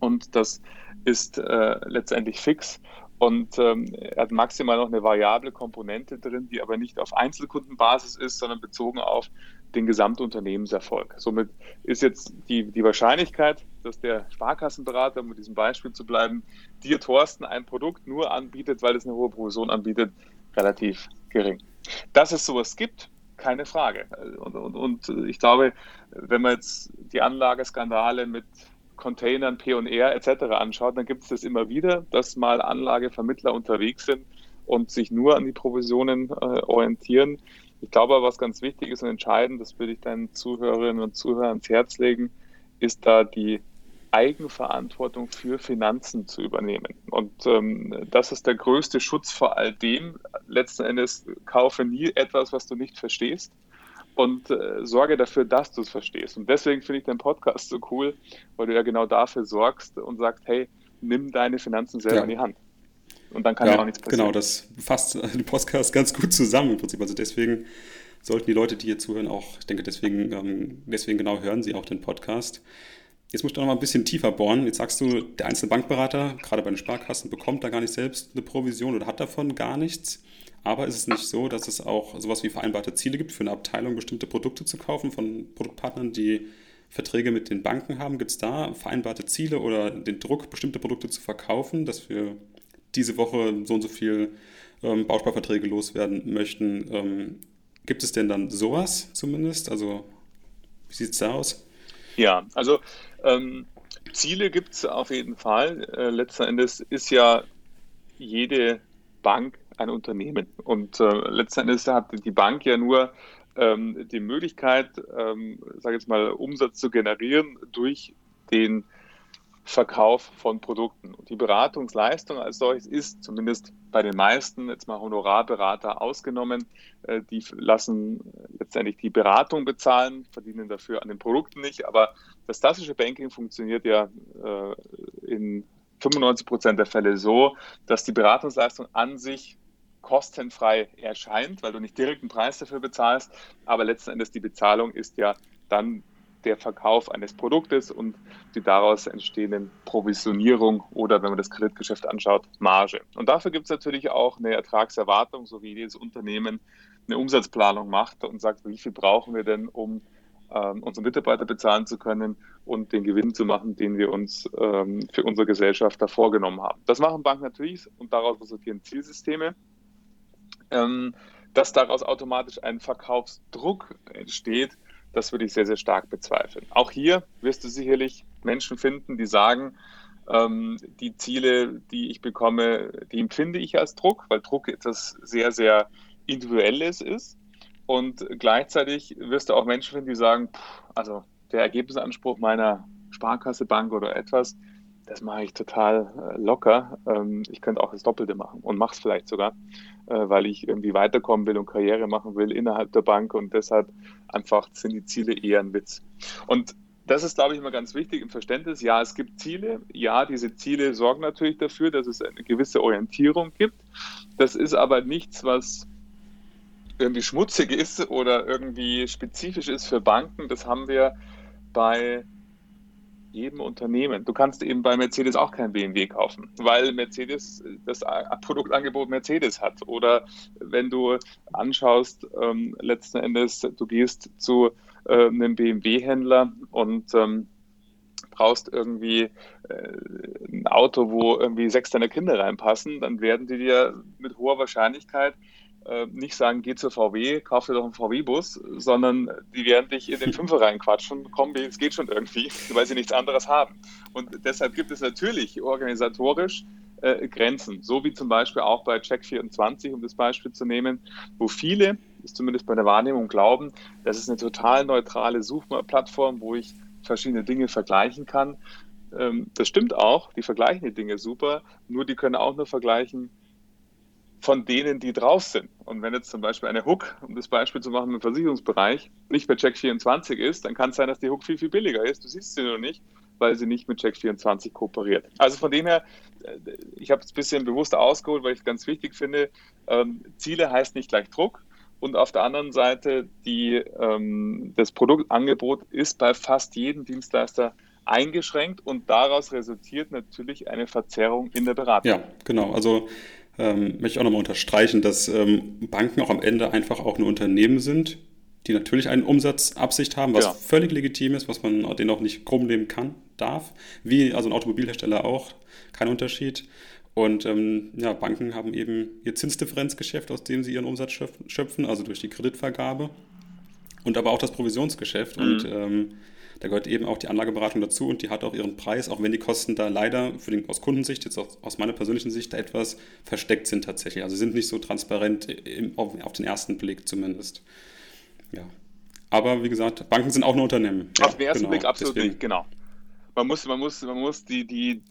und das ist äh, letztendlich fix und ähm, er hat maximal noch eine variable Komponente drin, die aber nicht auf Einzelkundenbasis ist, sondern bezogen auf den Gesamtunternehmenserfolg. Somit ist jetzt die, die Wahrscheinlichkeit, dass der Sparkassenberater, um mit diesem Beispiel zu bleiben, dir, Thorsten, ein Produkt nur anbietet, weil es eine hohe Provision anbietet, relativ gering. Dass es sowas gibt, keine Frage. Und, und, und ich glaube, wenn man jetzt die Anlageskandale mit Containern, P&R etc. anschaut, dann gibt es das immer wieder, dass mal Anlagevermittler unterwegs sind und sich nur an die Provisionen äh, orientieren. Ich glaube, was ganz wichtig ist und entscheidend, das würde ich deinen Zuhörerinnen und Zuhörern ans Herz legen, ist da die Eigenverantwortung für Finanzen zu übernehmen. Und ähm, das ist der größte Schutz vor all dem. Letzten Endes kaufe nie etwas, was du nicht verstehst und äh, sorge dafür, dass du es verstehst. Und deswegen finde ich den Podcast so cool, weil du ja genau dafür sorgst und sagst, hey, nimm deine Finanzen selber ja. in die Hand. Und dann kann ja, auch nichts passieren. Genau, das fasst den Podcast ganz gut zusammen im Prinzip. Also deswegen sollten die Leute, die hier zuhören, auch, ich denke, deswegen, ähm, deswegen genau hören sie auch den Podcast. Jetzt musst du noch mal ein bisschen tiefer bohren. Jetzt sagst du, der einzelne Bankberater, gerade bei den Sparkassen, bekommt da gar nicht selbst eine Provision oder hat davon gar nichts. Aber ist es nicht so, dass es auch sowas wie vereinbarte Ziele gibt, für eine Abteilung bestimmte Produkte zu kaufen von Produktpartnern, die Verträge mit den Banken haben? Gibt es da vereinbarte Ziele oder den Druck, bestimmte Produkte zu verkaufen, dass wir diese Woche so und so viel ähm, Bausparverträge loswerden möchten? Ähm, gibt es denn dann sowas zumindest? Also, wie sieht es da aus? Ja, also ähm, Ziele gibt es auf jeden Fall. Äh, letzten Endes ist ja jede Bank ein Unternehmen. Und äh, letzten Endes hat die Bank ja nur ähm, die Möglichkeit, ähm, sage jetzt mal, Umsatz zu generieren durch den Verkauf von Produkten. Und die Beratungsleistung als solches ist zumindest bei den meisten, jetzt mal Honorarberater ausgenommen, äh, die lassen letztendlich die Beratung bezahlen, verdienen dafür an den Produkten nicht. Aber das klassische Banking funktioniert ja äh, in 95 Prozent der Fälle so, dass die Beratungsleistung an sich kostenfrei erscheint, weil du nicht direkt einen Preis dafür bezahlst, aber letzten Endes die Bezahlung ist ja dann der Verkauf eines Produktes und die daraus entstehenden Provisionierung oder, wenn man das Kreditgeschäft anschaut, Marge. Und dafür gibt es natürlich auch eine Ertragserwartung, so wie jedes Unternehmen eine Umsatzplanung macht und sagt, wie viel brauchen wir denn, um ähm, unsere Mitarbeiter bezahlen zu können und den Gewinn zu machen, den wir uns ähm, für unsere Gesellschaft da vorgenommen haben. Das machen Banken natürlich und daraus resultieren Zielsysteme. Ähm, dass daraus automatisch ein Verkaufsdruck entsteht, das würde ich sehr, sehr stark bezweifeln. Auch hier wirst du sicherlich Menschen finden, die sagen, ähm, die Ziele, die ich bekomme, die empfinde ich als Druck, weil Druck etwas sehr, sehr Individuelles ist. Und gleichzeitig wirst du auch Menschen finden, die sagen, pff, also der Ergebnisanspruch meiner Sparkasse, Bank oder etwas, das mache ich total äh, locker. Ähm, ich könnte auch das Doppelte machen und mache es vielleicht sogar, äh, weil ich irgendwie weiterkommen will und Karriere machen will innerhalb der Bank und deshalb einfach sind die Ziele eher ein Witz. Und das ist, glaube ich, immer ganz wichtig im Verständnis. Ja, es gibt Ziele. Ja, diese Ziele sorgen natürlich dafür, dass es eine gewisse Orientierung gibt. Das ist aber nichts, was irgendwie schmutzig ist oder irgendwie spezifisch ist für Banken. Das haben wir bei jedem Unternehmen. Du kannst eben bei Mercedes auch kein BMW kaufen, weil Mercedes das Produktangebot Mercedes hat. Oder wenn du anschaust, ähm, letzten Endes, du gehst zu äh, einem BMW-Händler und ähm, brauchst irgendwie äh, ein Auto, wo irgendwie sechs deiner Kinder reinpassen, dann werden die dir mit hoher Wahrscheinlichkeit nicht sagen, geh zur VW, kauf dir doch einen VW-Bus, sondern die werden dich in den *laughs* Fünfer reinquatschen, komm, es geht schon irgendwie, weil sie nichts anderes haben. Und deshalb gibt es natürlich organisatorisch äh, Grenzen, so wie zum Beispiel auch bei Check24, um das Beispiel zu nehmen, wo viele, ist zumindest bei der Wahrnehmung, glauben, das ist eine total neutrale Suchplattform, wo ich verschiedene Dinge vergleichen kann. Ähm, das stimmt auch, die vergleichen die Dinge super, nur die können auch nur vergleichen, von denen, die drauf sind. Und wenn jetzt zum Beispiel eine Hook, um das Beispiel zu machen im Versicherungsbereich, nicht bei Check24 ist, dann kann es sein, dass die Hook viel, viel billiger ist. Du siehst sie nur nicht, weil sie nicht mit Check24 kooperiert. Also von dem her, äh, ich habe es ein bisschen bewusst ausgeholt, weil ich es ganz wichtig finde, ähm, Ziele heißt nicht gleich Druck. Und auf der anderen Seite, die, ähm, das Produktangebot ist bei fast jedem Dienstleister eingeschränkt und daraus resultiert natürlich eine Verzerrung in der Beratung. Ja, genau. Also ähm, möchte ich auch nochmal unterstreichen, dass ähm, Banken auch am Ende einfach auch nur Unternehmen sind, die natürlich eine Umsatzabsicht haben, was ja. völlig legitim ist, was man denen auch nicht krumm nehmen kann, darf. Wie also ein Automobilhersteller auch, kein Unterschied. Und ähm, ja, Banken haben eben ihr Zinsdifferenzgeschäft, aus dem sie ihren Umsatz schöpfen, also durch die Kreditvergabe. Und aber auch das Provisionsgeschäft. Mhm. Und ähm, da gehört eben auch die Anlageberatung dazu und die hat auch ihren Preis, auch wenn die Kosten da leider für den, aus Kundensicht, jetzt aus, aus meiner persönlichen Sicht, da etwas versteckt sind tatsächlich. Also sind nicht so transparent im, auf, auf, den ersten Blick zumindest. Ja. Aber wie gesagt, Banken sind auch nur Unternehmen. Auf den ersten genau, Blick absolut deswegen. nicht, genau. Man muss, man muss, man muss die, die,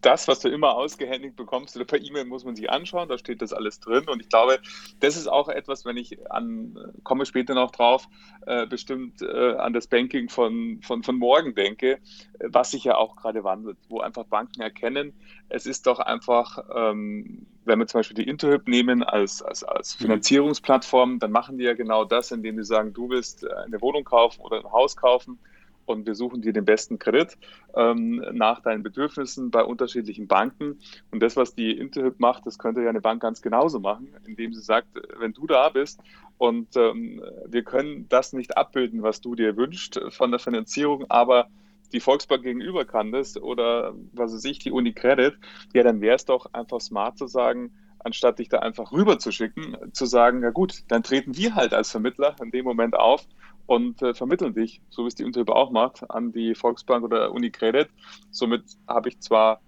das, was du immer ausgehändigt bekommst oder per E-Mail muss man sich anschauen, da steht das alles drin. Und ich glaube, das ist auch etwas, wenn ich an, komme später noch drauf, äh, bestimmt äh, an das Banking von, von, von morgen denke, was sich ja auch gerade wandelt, wo einfach Banken erkennen, es ist doch einfach, ähm, wenn wir zum Beispiel die Interhyp nehmen als, als, als mhm. Finanzierungsplattform, dann machen die ja genau das, indem sie sagen, du willst eine Wohnung kaufen oder ein Haus kaufen und wir suchen dir den besten Kredit ähm, nach deinen Bedürfnissen bei unterschiedlichen Banken. Und das, was die Interhyp macht, das könnte ja eine Bank ganz genauso machen, indem sie sagt, wenn du da bist und ähm, wir können das nicht abbilden, was du dir wünschst von der Finanzierung, aber die Volksbank gegenüber kann das oder was weiß ich, die Unicredit, ja, dann wäre es doch einfach smart zu sagen, anstatt dich da einfach rüber zu schicken, zu sagen, ja gut, dann treten wir halt als Vermittler in dem Moment auf und äh, vermitteln dich, so wie es die Unterhilfe auch macht, an die Volksbank oder Unicredit. Somit habe ich zwar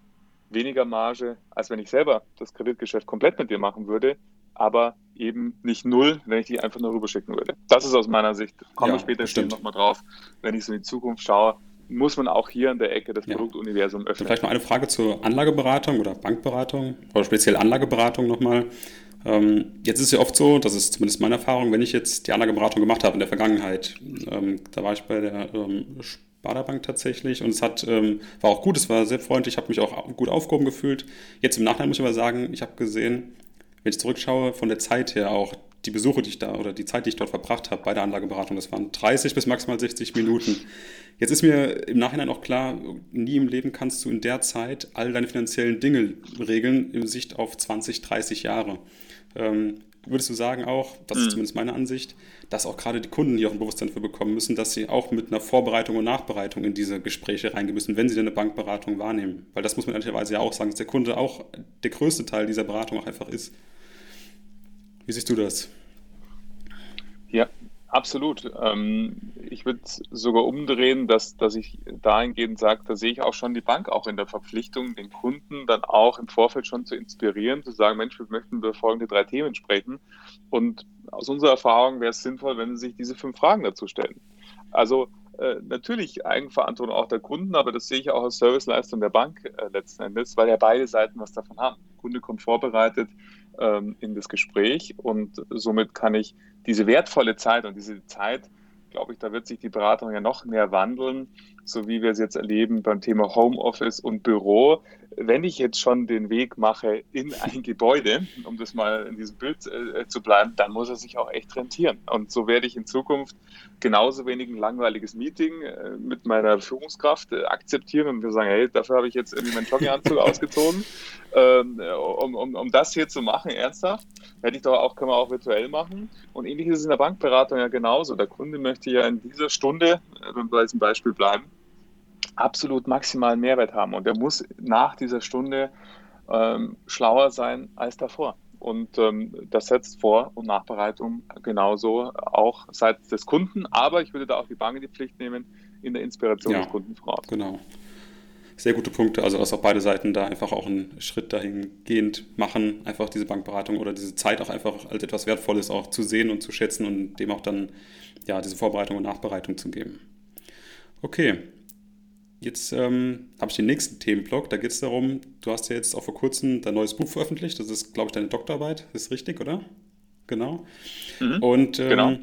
weniger Marge, als wenn ich selber das Kreditgeschäft komplett mit dir machen würde, aber eben nicht null, wenn ich die einfach nur rüberschicken würde. Das ist aus meiner Sicht, komme ja, später nochmal drauf, wenn ich so in die Zukunft schaue, muss man auch hier an der Ecke das ja. Produktuniversum öffnen. Vielleicht noch eine Frage zur Anlageberatung oder Bankberatung oder speziell Anlageberatung nochmal. Ähm, jetzt ist es ja oft so, das ist zumindest meine Erfahrung, wenn ich jetzt die Anlageberatung gemacht habe in der Vergangenheit, ähm, da war ich bei der ähm, Sparda-Bank tatsächlich und es hat, ähm, war auch gut, es war sehr freundlich, ich habe mich auch gut aufgehoben gefühlt. Jetzt im Nachhinein muss ich aber sagen, ich habe gesehen, wenn ich zurückschaue, von der Zeit her auch, die Besuche, die ich da oder die Zeit, die ich dort verbracht habe bei der Anlageberatung, das waren 30 bis maximal 60 Minuten. Jetzt ist mir im Nachhinein auch klar, nie im Leben kannst du in der Zeit all deine finanziellen Dinge regeln, in Sicht auf 20, 30 Jahre. Ähm, würdest du sagen auch, das ist mhm. zumindest meine Ansicht, dass auch gerade die Kunden hier auch ein Bewusstsein für bekommen müssen, dass sie auch mit einer Vorbereitung und Nachbereitung in diese Gespräche reingehen müssen, wenn sie dann eine Bankberatung wahrnehmen? Weil das muss man ehrlicherweise ja auch sagen, dass der Kunde auch der größte Teil dieser Beratung auch einfach ist. Wie siehst du das? Ja, Absolut. Ähm, ich würde sogar umdrehen, dass, dass ich dahingehend sage, da sehe ich auch schon die Bank auch in der Verpflichtung, den Kunden dann auch im Vorfeld schon zu inspirieren, zu sagen, Mensch, wir möchten über folgende drei Themen sprechen. Und aus unserer Erfahrung wäre es sinnvoll, wenn Sie sich diese fünf Fragen dazu stellen. Also äh, natürlich Eigenverantwortung auch der Kunden, aber das sehe ich auch als Serviceleistung der Bank äh, letzten Endes, weil ja beide Seiten was davon haben. Der Kunde kommt vorbereitet ähm, in das Gespräch. Und somit kann ich diese wertvolle Zeit und diese Zeit, glaube ich, da wird sich die Beratung ja noch mehr wandeln, so wie wir es jetzt erleben beim Thema Homeoffice und Büro. Wenn ich jetzt schon den Weg mache in ein Gebäude, um das mal in diesem Bild äh, zu bleiben, dann muss er sich auch echt rentieren. Und so werde ich in Zukunft genauso wenig ein langweiliges Meeting äh, mit meiner Führungskraft äh, akzeptieren und wir sagen, hey, dafür habe ich jetzt irgendwie meinen Jogginganzug *laughs* ausgezogen, ähm, um, um, um das hier zu machen, ernsthaft. Hätte ich doch auch, können wir auch virtuell machen. Und ähnlich ist es in der Bankberatung ja genauso. Der Kunde möchte ja in dieser Stunde, wenn wir bei diesem Beispiel bleiben, absolut maximalen Mehrwert haben. Und er muss nach dieser Stunde ähm, schlauer sein als davor. Und ähm, das setzt Vor- und Nachbereitung genauso auch seitens des Kunden. Aber ich würde da auch die Bank in die Pflicht nehmen, in der Inspiration ja, des Kunden voraus. Genau. Sehr gute Punkte. Also, dass auch beide Seiten da einfach auch einen Schritt dahingehend machen, einfach diese Bankberatung oder diese Zeit auch einfach als etwas Wertvolles auch zu sehen und zu schätzen und dem auch dann ja diese Vorbereitung und Nachbereitung zu geben. Okay, Jetzt ähm, habe ich den nächsten Themenblock. Da geht es darum, du hast ja jetzt auch vor kurzem dein neues Buch veröffentlicht. Das ist, glaube ich, deine Doktorarbeit. Das ist richtig, oder? Genau. Mhm, und ähm, genau.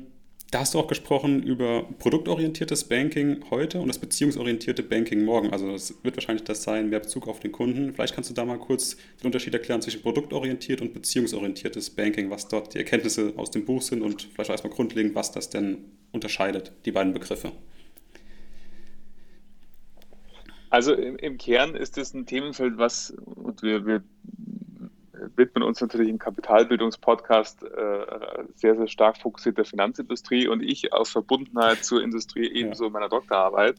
da hast du auch gesprochen über produktorientiertes Banking heute und das beziehungsorientierte Banking morgen. Also das wird wahrscheinlich das sein, mehr Bezug auf den Kunden. Vielleicht kannst du da mal kurz den Unterschied erklären zwischen produktorientiert und beziehungsorientiertes Banking, was dort die Erkenntnisse aus dem Buch sind und vielleicht erstmal grundlegend, was das denn unterscheidet, die beiden Begriffe. Also im, im, Kern ist es ein Themenfeld, was, und wir, wir widmen uns natürlich im Kapitalbildungspodcast äh, sehr, sehr stark fokussiert der Finanzindustrie und ich aus Verbundenheit zur Industrie *laughs* ebenso ja. in meiner Doktorarbeit.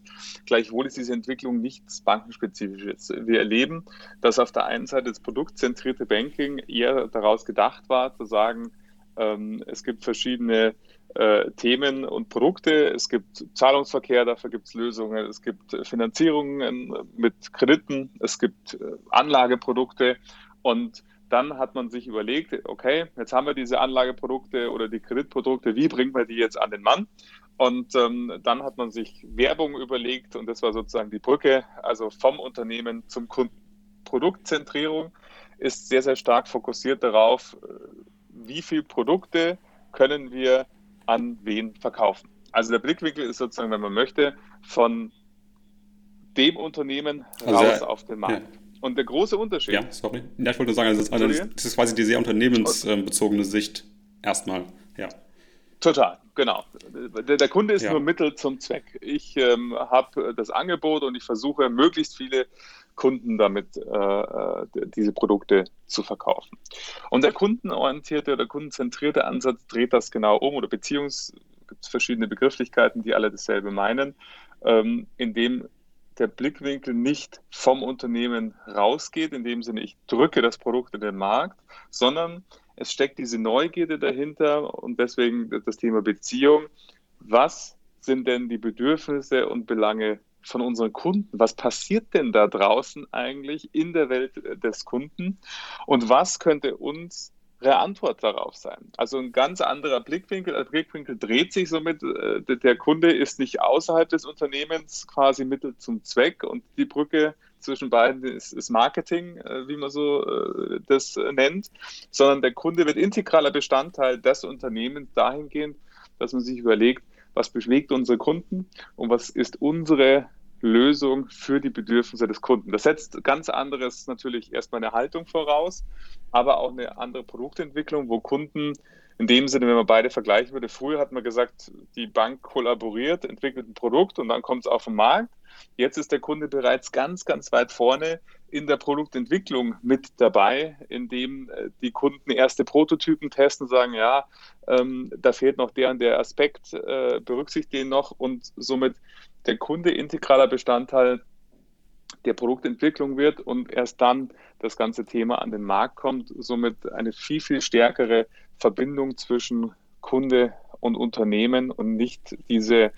Gleichwohl ist diese Entwicklung nichts bankenspezifisches. Wir erleben, dass auf der einen Seite das produktzentrierte Banking eher daraus gedacht war, zu sagen, ähm, es gibt verschiedene äh, Themen und Produkte. Es gibt Zahlungsverkehr, dafür gibt es Lösungen. Es gibt Finanzierungen mit Krediten. Es gibt äh, Anlageprodukte. Und dann hat man sich überlegt, okay, jetzt haben wir diese Anlageprodukte oder die Kreditprodukte, wie bringen wir die jetzt an den Mann? Und ähm, dann hat man sich Werbung überlegt und das war sozusagen die Brücke, also vom Unternehmen zum Kunden. Produktzentrierung ist sehr, sehr stark fokussiert darauf, äh, wie viele Produkte können wir an wen verkaufen. Also der Blickwinkel ist sozusagen, wenn man möchte, von dem Unternehmen also raus auf den Markt. Ja. Und der große Unterschied. Ja, sorry. Ja, ich wollte nur sagen, also das, also das, ist quasi die sehr unternehmensbezogene Sicht erstmal. Ja. Total, genau. Der, der Kunde ist ja. nur Mittel zum Zweck. Ich ähm, habe das Angebot und ich versuche, möglichst viele Kunden damit äh, äh, diese Produkte zu verkaufen. Und der kundenorientierte oder kundenzentrierte Ansatz dreht das genau um oder beziehungs gibt es verschiedene Begrifflichkeiten, die alle dasselbe meinen, ähm, indem der Blickwinkel nicht vom Unternehmen rausgeht, in dem Sinne, ich drücke das Produkt in den Markt, sondern es steckt diese Neugierde dahinter und deswegen das Thema Beziehung. Was sind denn die Bedürfnisse und Belange von unseren Kunden. Was passiert denn da draußen eigentlich in der Welt des Kunden? Und was könnte unsere Antwort darauf sein? Also ein ganz anderer Blickwinkel. Der Blickwinkel dreht sich somit. Äh, der Kunde ist nicht außerhalb des Unternehmens quasi Mittel zum Zweck und die Brücke zwischen beiden ist, ist Marketing, äh, wie man so äh, das nennt, sondern der Kunde wird integraler Bestandteil des Unternehmens dahingehend, dass man sich überlegt, was bewegt unsere Kunden und was ist unsere Lösung für die Bedürfnisse des Kunden. Das setzt ganz anderes natürlich erstmal eine Haltung voraus, aber auch eine andere Produktentwicklung, wo Kunden in dem Sinne, wenn man beide vergleichen würde, früher hat man gesagt, die Bank kollaboriert, entwickelt ein Produkt und dann kommt es auf den Markt. Jetzt ist der Kunde bereits ganz, ganz weit vorne in der Produktentwicklung mit dabei, indem äh, die Kunden erste Prototypen testen, sagen, ja, ähm, da fehlt noch der und der Aspekt, äh, berücksichtigt noch und somit der Kunde integraler Bestandteil der Produktentwicklung wird und erst dann das ganze Thema an den Markt kommt, somit eine viel, viel stärkere Verbindung zwischen Kunde und Unternehmen und nicht diese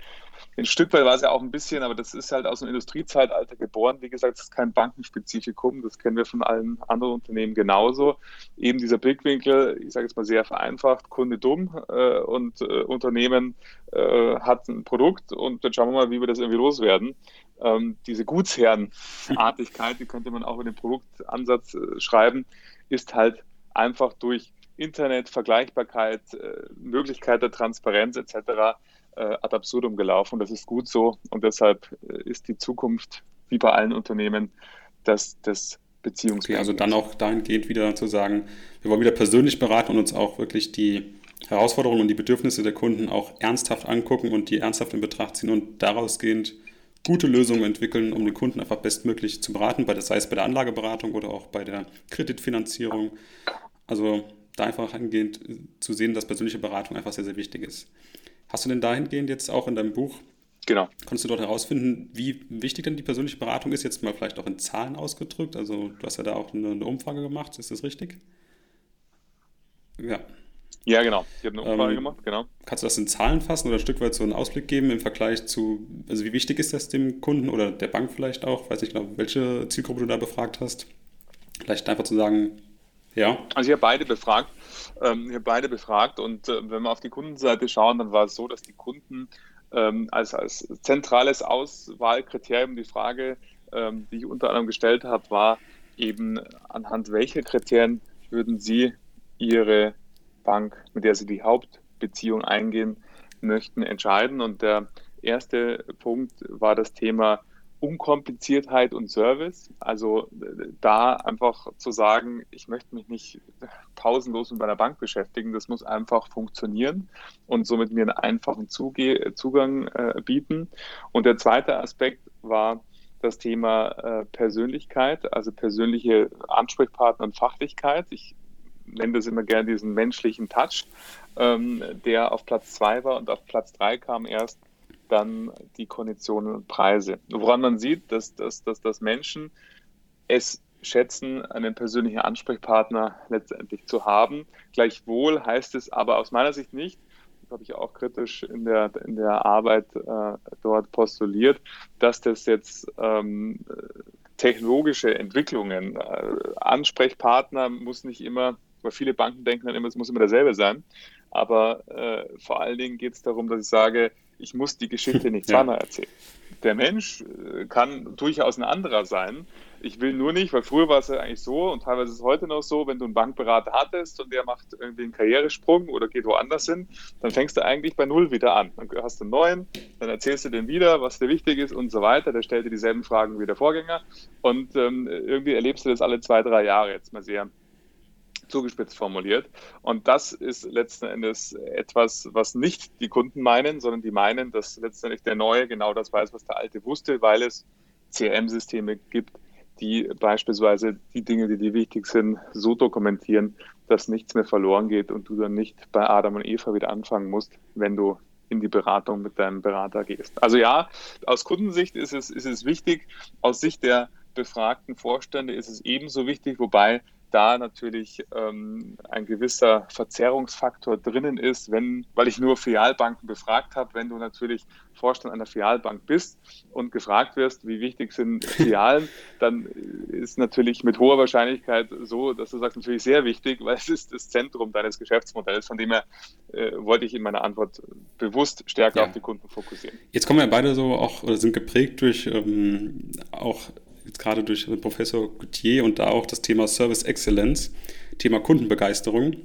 ein Stück weit war es ja auch ein bisschen, aber das ist halt aus dem Industriezeitalter geboren. Wie gesagt, es ist kein Bankenspezifikum, das kennen wir von allen anderen Unternehmen genauso. Eben dieser Blickwinkel, ich sage jetzt mal sehr vereinfacht, Kunde dumm äh, und äh, Unternehmen äh, hat ein Produkt und dann schauen wir mal, wie wir das irgendwie loswerden. Ähm, diese Gutsherrenartigkeit, die könnte man auch mit dem Produktansatz äh, schreiben, ist halt einfach durch Internet, Vergleichbarkeit, äh, Möglichkeit der Transparenz etc ad absurdum gelaufen. Das ist gut so und deshalb äh, ist die Zukunft wie bei allen Unternehmen das, das Beziehungs. Okay, also dann auch dahingehend wieder zu sagen, wir wollen wieder persönlich beraten und uns auch wirklich die Herausforderungen und die Bedürfnisse der Kunden auch ernsthaft angucken und die ernsthaft in Betracht ziehen und daraus gehend gute Lösungen entwickeln, um den Kunden einfach bestmöglich zu beraten, sei es bei der Anlageberatung oder auch bei der Kreditfinanzierung. Also da einfach angehend zu sehen, dass persönliche Beratung einfach sehr, sehr wichtig ist. Hast du denn dahingehend jetzt auch in deinem Buch, genau. konntest du dort herausfinden, wie wichtig denn die persönliche Beratung ist, jetzt mal vielleicht auch in Zahlen ausgedrückt? Also du hast ja da auch eine, eine Umfrage gemacht, ist das richtig? Ja. Ja, genau. Ich habe eine Umfrage ähm, gemacht, genau. Kannst du das in Zahlen fassen oder ein Stück weit so einen Ausblick geben im Vergleich zu, also wie wichtig ist das dem Kunden oder der Bank vielleicht auch? Weiß nicht genau, welche Zielgruppe du da befragt hast. Vielleicht einfach zu sagen, ja. Also ich habe beide befragt. Ähm, habe beide befragt und äh, wenn wir auf die Kundenseite schauen, dann war es so, dass die Kunden ähm, als, als zentrales Auswahlkriterium die Frage, ähm, die ich unter anderem gestellt habe, war eben anhand welcher Kriterien würden Sie Ihre Bank, mit der Sie die Hauptbeziehung eingehen möchten, entscheiden. Und der erste Punkt war das Thema Unkompliziertheit und Service. Also da einfach zu sagen, ich möchte mich nicht pausenlos mit meiner Bank beschäftigen, das muss einfach funktionieren und somit mir einen einfachen Zuge Zugang äh, bieten. Und der zweite Aspekt war das Thema äh, Persönlichkeit, also persönliche Ansprechpartner und Fachlichkeit. Ich nenne das immer gerne diesen menschlichen Touch, ähm, der auf Platz zwei war und auf Platz drei kam erst dann die Konditionen und Preise. Woran man sieht, dass, dass, dass, dass Menschen es schätzen, einen persönlichen Ansprechpartner letztendlich zu haben. Gleichwohl heißt es aber aus meiner Sicht nicht, das habe ich auch kritisch in der, in der Arbeit äh, dort postuliert, dass das jetzt ähm, technologische Entwicklungen, äh, Ansprechpartner muss nicht immer, weil viele Banken denken dann immer, es muss immer derselbe sein, aber äh, vor allen Dingen geht es darum, dass ich sage, ich muss die Geschichte nicht zweimal ja. erzählen. Der Mensch äh, kann durchaus ein anderer sein. Ich will nur nicht, weil früher war es ja eigentlich so und teilweise ist es heute noch so, wenn du einen Bankberater hattest und der macht irgendwie einen Karrieresprung oder geht woanders hin, dann fängst du eigentlich bei Null wieder an. Dann hast du einen neuen, dann erzählst du dem wieder, was dir wichtig ist und so weiter. Der stellt dir dieselben Fragen wie der Vorgänger und ähm, irgendwie erlebst du das alle zwei, drei Jahre jetzt mal sehr zugespitzt formuliert. Und das ist letzten Endes etwas, was nicht die Kunden meinen, sondern die meinen, dass letztendlich der Neue genau das weiß, was der Alte wusste, weil es CRM-Systeme gibt, die beispielsweise die Dinge, die dir wichtig sind, so dokumentieren, dass nichts mehr verloren geht und du dann nicht bei Adam und Eva wieder anfangen musst, wenn du in die Beratung mit deinem Berater gehst. Also ja, aus Kundensicht ist es, ist es wichtig, aus Sicht der befragten Vorstände ist es ebenso wichtig, wobei da natürlich ähm, ein gewisser Verzerrungsfaktor drinnen ist, wenn, weil ich nur Filialbanken befragt habe, wenn du natürlich Vorstand einer Filialbank bist und gefragt wirst, wie wichtig sind Filialen, *laughs* dann ist natürlich mit hoher Wahrscheinlichkeit so, dass du sagst, natürlich sehr wichtig, weil es ist das Zentrum deines Geschäftsmodells. Von dem her äh, wollte ich in meiner Antwort bewusst stärker ja. auf die Kunden fokussieren. Jetzt kommen wir beide so auch oder sind geprägt durch ähm, auch jetzt gerade durch Professor Goutier und da auch das Thema Service Excellence, Thema Kundenbegeisterung.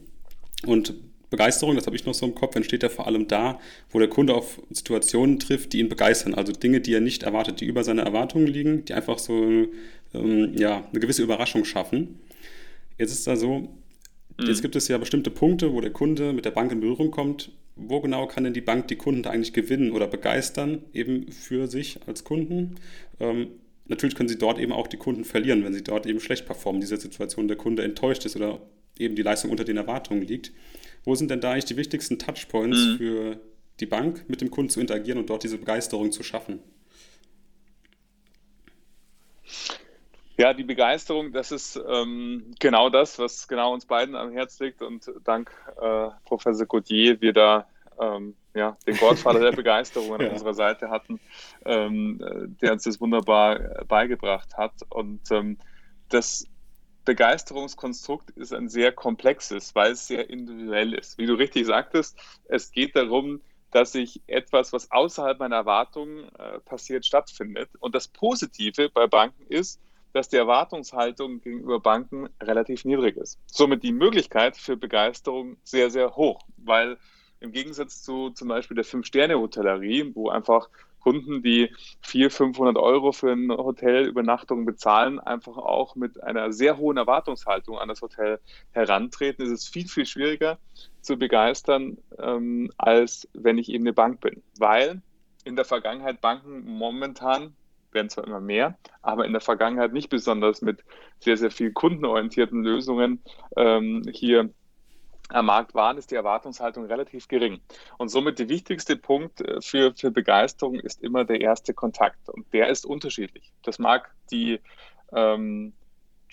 Und Begeisterung, das habe ich noch so im Kopf, entsteht ja vor allem da, wo der Kunde auf Situationen trifft, die ihn begeistern. Also Dinge, die er nicht erwartet, die über seine Erwartungen liegen, die einfach so ähm, ja, eine gewisse Überraschung schaffen. Jetzt ist da so, mhm. jetzt gibt es ja bestimmte Punkte, wo der Kunde mit der Bank in Berührung kommt. Wo genau kann denn die Bank die Kunden da eigentlich gewinnen oder begeistern, eben für sich als Kunden? Ähm, natürlich können sie dort eben auch die Kunden verlieren, wenn sie dort eben schlecht performen, diese Situation der Kunde enttäuscht ist oder eben die Leistung unter den Erwartungen liegt. Wo sind denn da eigentlich die wichtigsten Touchpoints mhm. für die Bank, mit dem Kunden zu interagieren und dort diese Begeisterung zu schaffen? Ja, die Begeisterung, das ist ähm, genau das, was genau uns beiden am Herz liegt und dank äh, Professor Gauthier wir da ähm, ja, den Gottvater der *laughs* Begeisterung an ja. unserer Seite hatten, ähm, der uns das wunderbar beigebracht hat. Und ähm, das Begeisterungskonstrukt ist ein sehr komplexes, weil es sehr individuell ist. Wie du richtig sagtest, es geht darum, dass sich etwas, was außerhalb meiner Erwartungen äh, passiert, stattfindet. Und das Positive bei Banken ist, dass die Erwartungshaltung gegenüber Banken relativ niedrig ist. Somit die Möglichkeit für Begeisterung sehr, sehr hoch, weil im Gegensatz zu zum Beispiel der Fünf-Sterne-Hotellerie, wo einfach Kunden, die 400, 500 Euro für eine Hotelübernachtung bezahlen, einfach auch mit einer sehr hohen Erwartungshaltung an das Hotel herantreten, ist es viel, viel schwieriger zu begeistern, ähm, als wenn ich eben eine Bank bin. Weil in der Vergangenheit Banken momentan werden zwar immer mehr, aber in der Vergangenheit nicht besonders mit sehr, sehr viel kundenorientierten Lösungen ähm, hier am Markt waren, ist die Erwartungshaltung relativ gering. Und somit der wichtigste Punkt äh, für, für Begeisterung ist immer der erste Kontakt. Und der ist unterschiedlich. Das mag die ähm,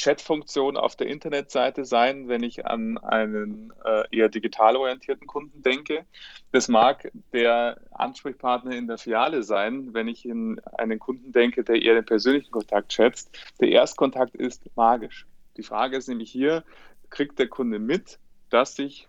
Chat-Funktion auf der Internetseite sein, wenn ich an einen äh, eher digital orientierten Kunden denke. Das mag der Ansprechpartner in der Filiale sein, wenn ich in einen Kunden denke, der eher den persönlichen Kontakt schätzt. Der Erstkontakt ist magisch. Die Frage ist nämlich hier, kriegt der Kunde mit, dass sich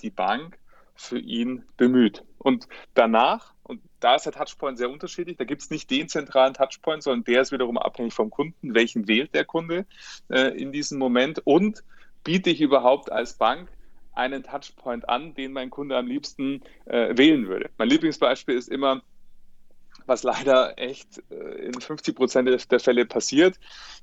die Bank für ihn bemüht. Und danach, und da ist der Touchpoint sehr unterschiedlich, da gibt es nicht den zentralen Touchpoint, sondern der ist wiederum abhängig vom Kunden, welchen wählt der Kunde äh, in diesem Moment und biete ich überhaupt als Bank einen Touchpoint an, den mein Kunde am liebsten äh, wählen würde. Mein Lieblingsbeispiel ist immer, was leider echt äh, in 50 Prozent der Fälle passiert.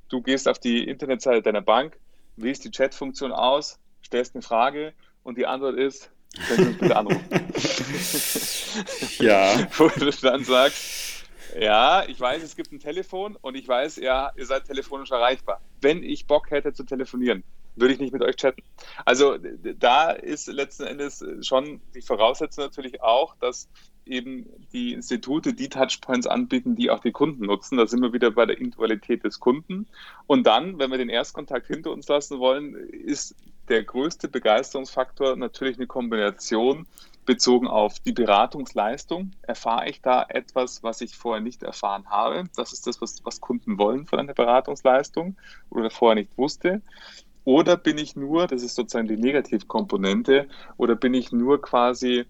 Du gehst auf die Internetseite deiner Bank, wählst die Chatfunktion aus, stellst eine Frage und die Antwort ist, können Sie uns bitte anrufen. *laughs* ja. *laughs* Wo du dann sagst, ja, ich weiß, es gibt ein Telefon und ich weiß, ja, ihr seid telefonisch erreichbar. Wenn ich Bock hätte zu telefonieren, würde ich nicht mit euch chatten. Also da ist letzten Endes schon die Voraussetzung natürlich auch, dass eben die Institute die Touchpoints anbieten, die auch die Kunden nutzen. Da sind wir wieder bei der Individualität des Kunden. Und dann, wenn wir den Erstkontakt hinter uns lassen wollen, ist der größte Begeisterungsfaktor natürlich eine Kombination bezogen auf die Beratungsleistung. Erfahre ich da etwas, was ich vorher nicht erfahren habe? Das ist das, was, was Kunden wollen von einer Beratungsleistung oder vorher nicht wusste. Oder bin ich nur, das ist sozusagen die Negativkomponente, oder bin ich nur quasi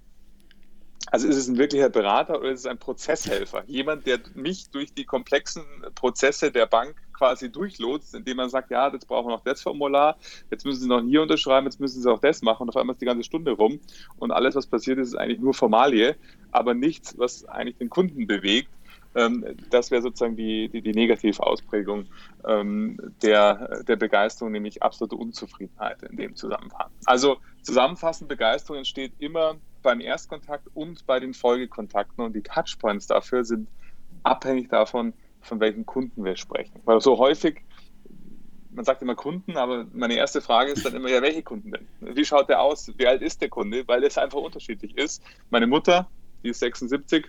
also ist es ein wirklicher Berater oder ist es ein Prozesshelfer? Jemand, der mich durch die komplexen Prozesse der Bank quasi durchlotst, indem man sagt, ja, jetzt brauchen wir noch das Formular, jetzt müssen Sie noch hier unterschreiben, jetzt müssen Sie auch das machen und auf einmal ist die ganze Stunde rum und alles, was passiert ist, ist eigentlich nur Formalie, aber nichts, was eigentlich den Kunden bewegt. Ähm, das wäre sozusagen die, die, die negative Ausprägung ähm, der, der Begeisterung, nämlich absolute Unzufriedenheit in dem Zusammenhang. Also zusammenfassend, Begeisterung entsteht immer beim Erstkontakt und bei den Folgekontakten und die Touchpoints dafür sind abhängig davon, von welchen Kunden wir sprechen. Weil so häufig, man sagt immer Kunden, aber meine erste Frage ist dann immer, ja, welche Kunden denn? Wie schaut der aus? Wie alt ist der Kunde? Weil es einfach unterschiedlich ist. Meine Mutter, die ist 76,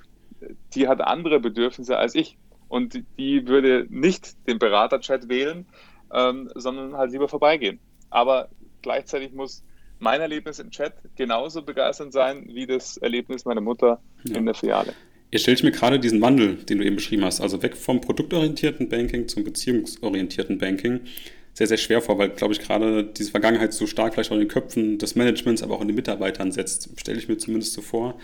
die hat andere Bedürfnisse als ich. Und die würde nicht den Beraterchat wählen, ähm, sondern halt lieber vorbeigehen. Aber gleichzeitig muss mein Erlebnis im Chat genauso begeisternd sein wie das Erlebnis meiner Mutter ja. in der Filiale. Jetzt stelle ich mir gerade diesen Wandel, den du eben beschrieben hast, also weg vom produktorientierten Banking zum beziehungsorientierten Banking, sehr, sehr schwer vor, weil, glaube ich, gerade diese Vergangenheit so stark vielleicht auch in den Köpfen des Managements, aber auch in den Mitarbeitern setzt, stelle ich mir zumindest so vor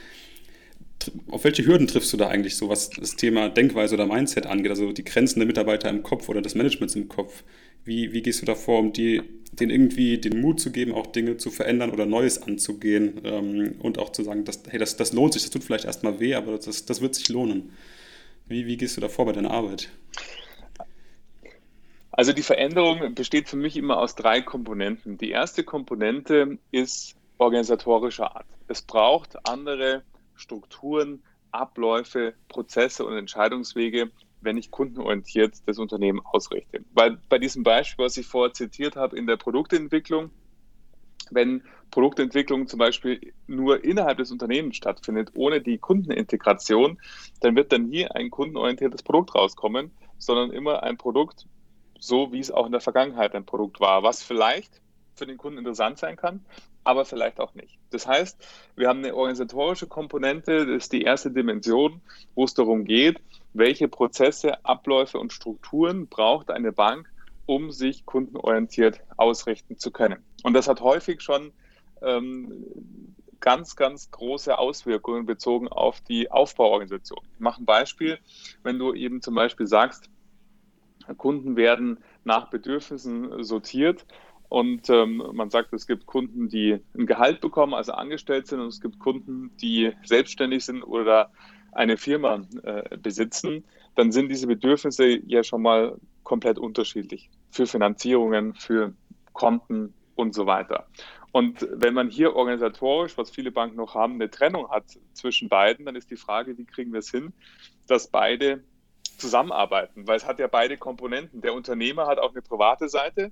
auf welche Hürden triffst du da eigentlich so, was das Thema Denkweise oder Mindset angeht, also die Grenzen der Mitarbeiter im Kopf oder des Managements im Kopf? Wie, wie gehst du da vor, um die, denen irgendwie den Mut zu geben, auch Dinge zu verändern oder Neues anzugehen ähm, und auch zu sagen, dass, hey, das, das lohnt sich, das tut vielleicht erstmal weh, aber das, das wird sich lohnen. Wie, wie gehst du da vor bei deiner Arbeit? Also die Veränderung besteht für mich immer aus drei Komponenten. Die erste Komponente ist organisatorischer Art. Es braucht andere Strukturen, Abläufe, Prozesse und Entscheidungswege, wenn ich kundenorientiert das Unternehmen ausrichte. Weil bei diesem Beispiel, was ich vorher zitiert habe, in der Produktentwicklung, wenn Produktentwicklung zum Beispiel nur innerhalb des Unternehmens stattfindet, ohne die Kundenintegration, dann wird dann nie ein kundenorientiertes Produkt rauskommen, sondern immer ein Produkt, so wie es auch in der Vergangenheit ein Produkt war, was vielleicht für den Kunden interessant sein kann, aber vielleicht auch nicht. Das heißt, wir haben eine organisatorische Komponente, das ist die erste Dimension, wo es darum geht, welche Prozesse, Abläufe und Strukturen braucht eine Bank, um sich kundenorientiert ausrichten zu können. Und das hat häufig schon ähm, ganz, ganz große Auswirkungen bezogen auf die Aufbauorganisation. Ich mache ein Beispiel, wenn du eben zum Beispiel sagst, Kunden werden nach Bedürfnissen sortiert, und ähm, man sagt, es gibt Kunden, die ein Gehalt bekommen, also angestellt sind, und es gibt Kunden, die selbstständig sind oder eine Firma äh, besitzen. Dann sind diese Bedürfnisse ja schon mal komplett unterschiedlich für Finanzierungen, für Konten und so weiter. Und wenn man hier organisatorisch, was viele Banken noch haben, eine Trennung hat zwischen beiden, dann ist die Frage, wie kriegen wir es hin, dass beide zusammenarbeiten, weil es hat ja beide Komponenten. Der Unternehmer hat auch eine private Seite,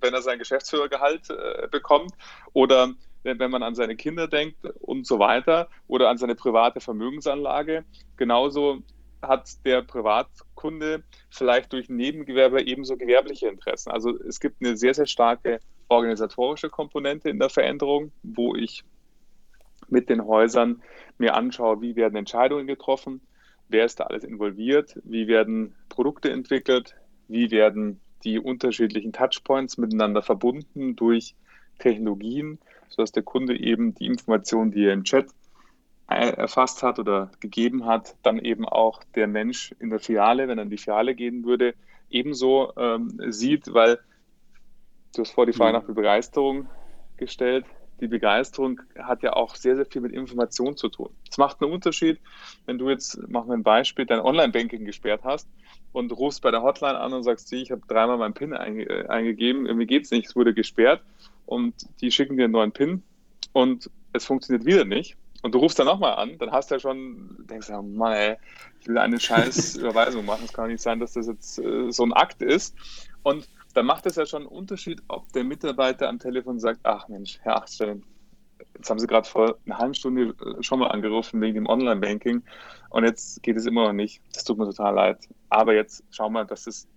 wenn er sein Geschäftsführergehalt äh, bekommt oder wenn man an seine Kinder denkt und so weiter oder an seine private Vermögensanlage. Genauso hat der Privatkunde vielleicht durch Nebengewerbe ebenso gewerbliche Interessen. Also es gibt eine sehr, sehr starke organisatorische Komponente in der Veränderung, wo ich mit den Häusern mir anschaue, wie werden Entscheidungen getroffen, wer ist da alles involviert, wie werden Produkte entwickelt, wie werden die unterschiedlichen Touchpoints miteinander verbunden durch Technologien, sodass der Kunde eben die Informationen, die er im Chat erfasst hat oder gegeben hat, dann eben auch der Mensch in der Filiale, wenn er in die Filiale gehen würde, ebenso ähm, sieht, weil du hast vor die Frage mhm. nach der Begeisterung gestellt. Die Begeisterung hat ja auch sehr, sehr viel mit Information zu tun. Es macht einen Unterschied, wenn du jetzt, machen wir ein Beispiel, dein Online-Banking gesperrt hast und rufst bei der Hotline an und sagst, ich habe dreimal meinen PIN einge äh, eingegeben, mir geht's nicht, es wurde gesperrt und die schicken dir einen neuen PIN und es funktioniert wieder nicht und du rufst dann nochmal an, dann hast du ja schon, denkst du, Mann, ey, ich will eine *laughs* scheiß Überweisung machen. Es kann nicht sein, dass das jetzt äh, so ein Akt ist. Und dann macht es ja schon einen Unterschied, ob der Mitarbeiter am Telefon sagt, ach Mensch, Herr Achtstein, jetzt haben Sie gerade vor einer halben Stunde äh, schon mal angerufen wegen dem Online-Banking und jetzt geht es immer noch nicht. Das tut mir total leid. Aber jetzt schauen wir, dass es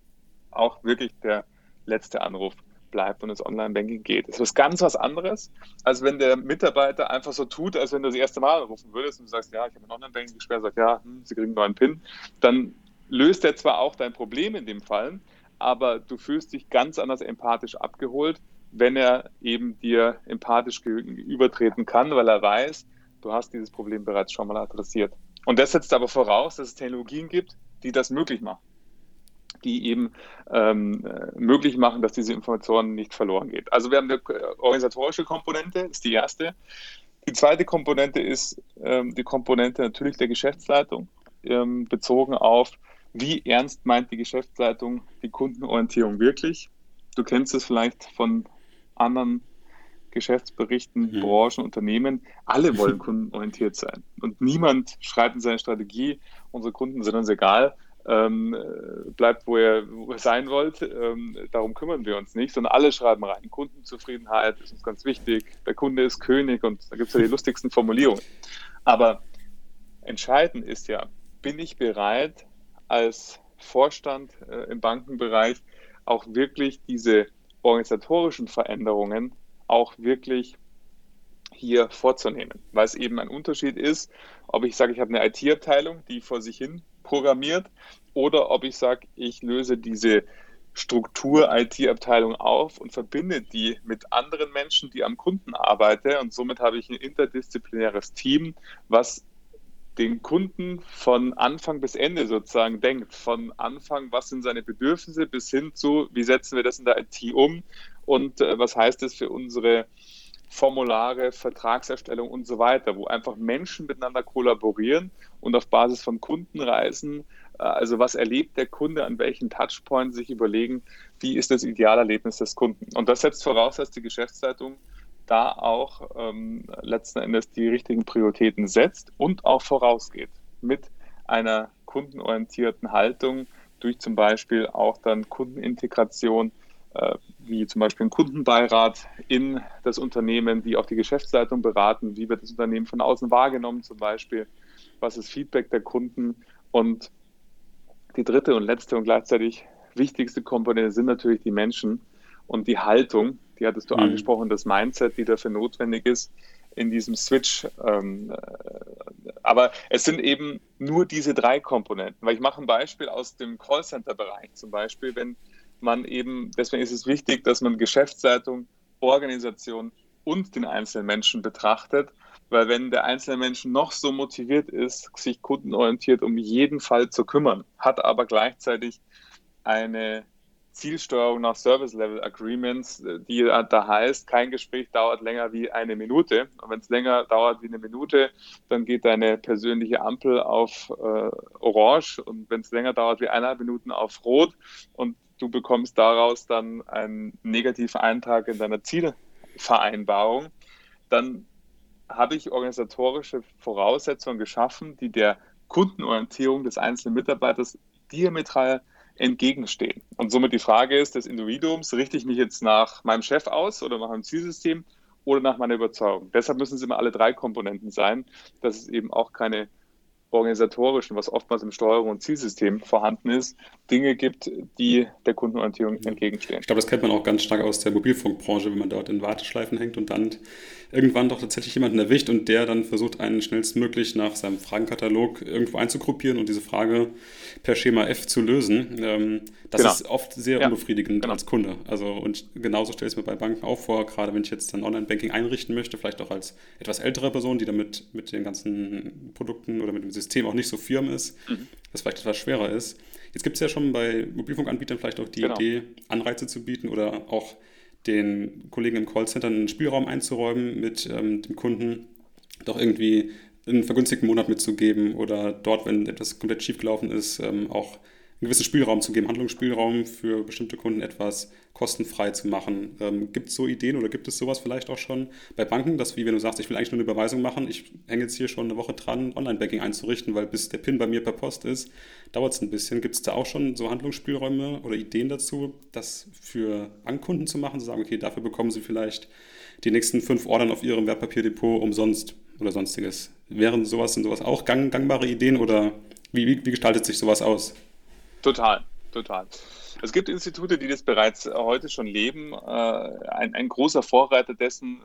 auch wirklich der letzte Anruf bleibt und ins Online-Banking geht. Das ist was ganz was anderes, als wenn der Mitarbeiter einfach so tut, als wenn du das erste Mal anrufen würdest und du sagst, ja, ich habe ein Online-Banking gesperrt, sagt, ja, hm, Sie kriegen einen neuen PIN. Dann löst er zwar auch dein Problem in dem Fall, aber du fühlst dich ganz anders empathisch abgeholt, wenn er eben dir empathisch übertreten kann, weil er weiß, du hast dieses Problem bereits schon mal adressiert. Und das setzt aber voraus, dass es Technologien gibt, die das möglich machen die eben ähm, äh, möglich machen, dass diese Information nicht verloren geht. Also wir haben eine organisatorische Komponente, ist die erste. Die zweite Komponente ist ähm, die Komponente natürlich der Geschäftsleitung, ähm, bezogen auf, wie ernst meint die Geschäftsleitung die Kundenorientierung wirklich. Du kennst es vielleicht von anderen Geschäftsberichten, mhm. Branchen, Unternehmen. Alle *laughs* wollen kundenorientiert sein. Und niemand schreibt in seine Strategie, unsere Kunden sind uns egal, ähm, bleibt, wo ihr, wo ihr sein wollt. Ähm, darum kümmern wir uns nicht, sondern alle schreiben rein. Kundenzufriedenheit ist uns ganz wichtig. Der Kunde ist König und da gibt es ja die *laughs* lustigsten Formulierungen. Aber entscheidend ist ja, bin ich bereit, als Vorstand äh, im Bankenbereich auch wirklich diese organisatorischen Veränderungen auch wirklich hier vorzunehmen, weil es eben ein Unterschied ist, ob ich sage, ich habe eine IT-Abteilung, die vor sich hin programmiert oder ob ich sage, ich löse diese Struktur-IT-Abteilung auf und verbinde die mit anderen Menschen, die am Kunden arbeiten. Und somit habe ich ein interdisziplinäres Team, was den Kunden von Anfang bis Ende sozusagen denkt. Von Anfang, was sind seine Bedürfnisse, bis hin zu, wie setzen wir das in der IT um und äh, was heißt das für unsere Formulare, Vertragserstellung und so weiter, wo einfach Menschen miteinander kollaborieren und auf Basis von Kundenreisen, äh, also was erlebt der Kunde, an welchen Touchpoints sich überlegen, wie ist das Idealerlebnis des Kunden. Und das setzt voraus, dass die Geschäftsleitung da auch ähm, letzten Endes die richtigen Prioritäten setzt und auch vorausgeht mit einer kundenorientierten Haltung durch zum Beispiel auch dann Kundenintegration äh, wie zum Beispiel ein Kundenbeirat in das Unternehmen, die auch die Geschäftsleitung beraten, wie wird das Unternehmen von außen wahrgenommen zum Beispiel, was ist Feedback der Kunden. Und die dritte und letzte und gleichzeitig wichtigste Komponente sind natürlich die Menschen und die Haltung, die hattest du mhm. angesprochen, das Mindset, die dafür notwendig ist in diesem Switch. Ähm, äh, aber es sind eben nur diese drei Komponenten, weil ich mache ein Beispiel aus dem Callcenter-Bereich zum Beispiel, wenn man eben, deswegen ist es wichtig, dass man Geschäftsleitung, Organisation und den einzelnen Menschen betrachtet, weil wenn der einzelne Mensch noch so motiviert ist, sich kundenorientiert um jeden Fall zu kümmern, hat aber gleichzeitig eine Zielsteuerung nach Service Level Agreements, die da heißt, kein Gespräch dauert länger wie eine Minute. Und wenn es länger dauert wie eine Minute, dann geht deine persönliche Ampel auf äh, Orange. Und wenn es länger dauert wie eineinhalb Minuten auf Rot. Und du bekommst daraus dann einen negativen Eintrag in deiner Zielvereinbarung, dann habe ich organisatorische Voraussetzungen geschaffen, die der Kundenorientierung des einzelnen Mitarbeiters diametral entgegenstehen. Und somit die Frage ist des Individuums, richte ich mich jetzt nach meinem Chef aus oder nach meinem Zielsystem oder nach meiner Überzeugung? Deshalb müssen es immer alle drei Komponenten sein, dass es eben auch keine organisatorischen, was oftmals im Steuerung- und Zielsystem vorhanden ist, Dinge gibt, die der Kundenorientierung entgegenstehen. Ich glaube, das kennt man auch ganz stark aus der Mobilfunkbranche, wenn man dort in Warteschleifen hängt und dann irgendwann doch tatsächlich jemanden erwischt und der dann versucht, einen schnellstmöglich nach seinem Fragenkatalog irgendwo einzugruppieren und diese Frage per Schema F zu lösen. Ähm, das genau. ist oft sehr ja. unbefriedigend genau. als Kunde. Also und genauso stelle ich es mir bei Banken auch vor, gerade wenn ich jetzt dann Online-Banking einrichten möchte, vielleicht auch als etwas ältere Person, die damit mit den ganzen Produkten oder mit dem System auch nicht so firm ist, mhm. das vielleicht etwas schwerer ist. Jetzt gibt es ja schon bei Mobilfunkanbietern vielleicht auch die genau. Idee, Anreize zu bieten oder auch den Kollegen im Callcenter einen Spielraum einzuräumen mit ähm, dem Kunden, doch irgendwie einen vergünstigten Monat mitzugeben oder dort, wenn etwas komplett schiefgelaufen ist, ähm, auch einen gewissen Spielraum zu geben, Handlungsspielraum für bestimmte Kunden etwas kostenfrei zu machen. Ähm, gibt es so Ideen oder gibt es sowas vielleicht auch schon bei Banken, dass wie wenn du sagst, ich will eigentlich nur eine Überweisung machen, ich hänge jetzt hier schon eine Woche dran, Online-Banking einzurichten, weil bis der PIN bei mir per Post ist, dauert es ein bisschen. Gibt es da auch schon so Handlungsspielräume oder Ideen dazu, das für Bankkunden zu machen, zu sagen, okay, dafür bekommen sie vielleicht die nächsten fünf Ordern auf ihrem Wertpapierdepot umsonst oder sonstiges. Wären sowas und sowas auch gang, gangbare Ideen oder wie, wie, wie gestaltet sich sowas aus? Total, total. Es gibt Institute, die das bereits heute schon leben. Äh, ein, ein großer Vorreiter dessen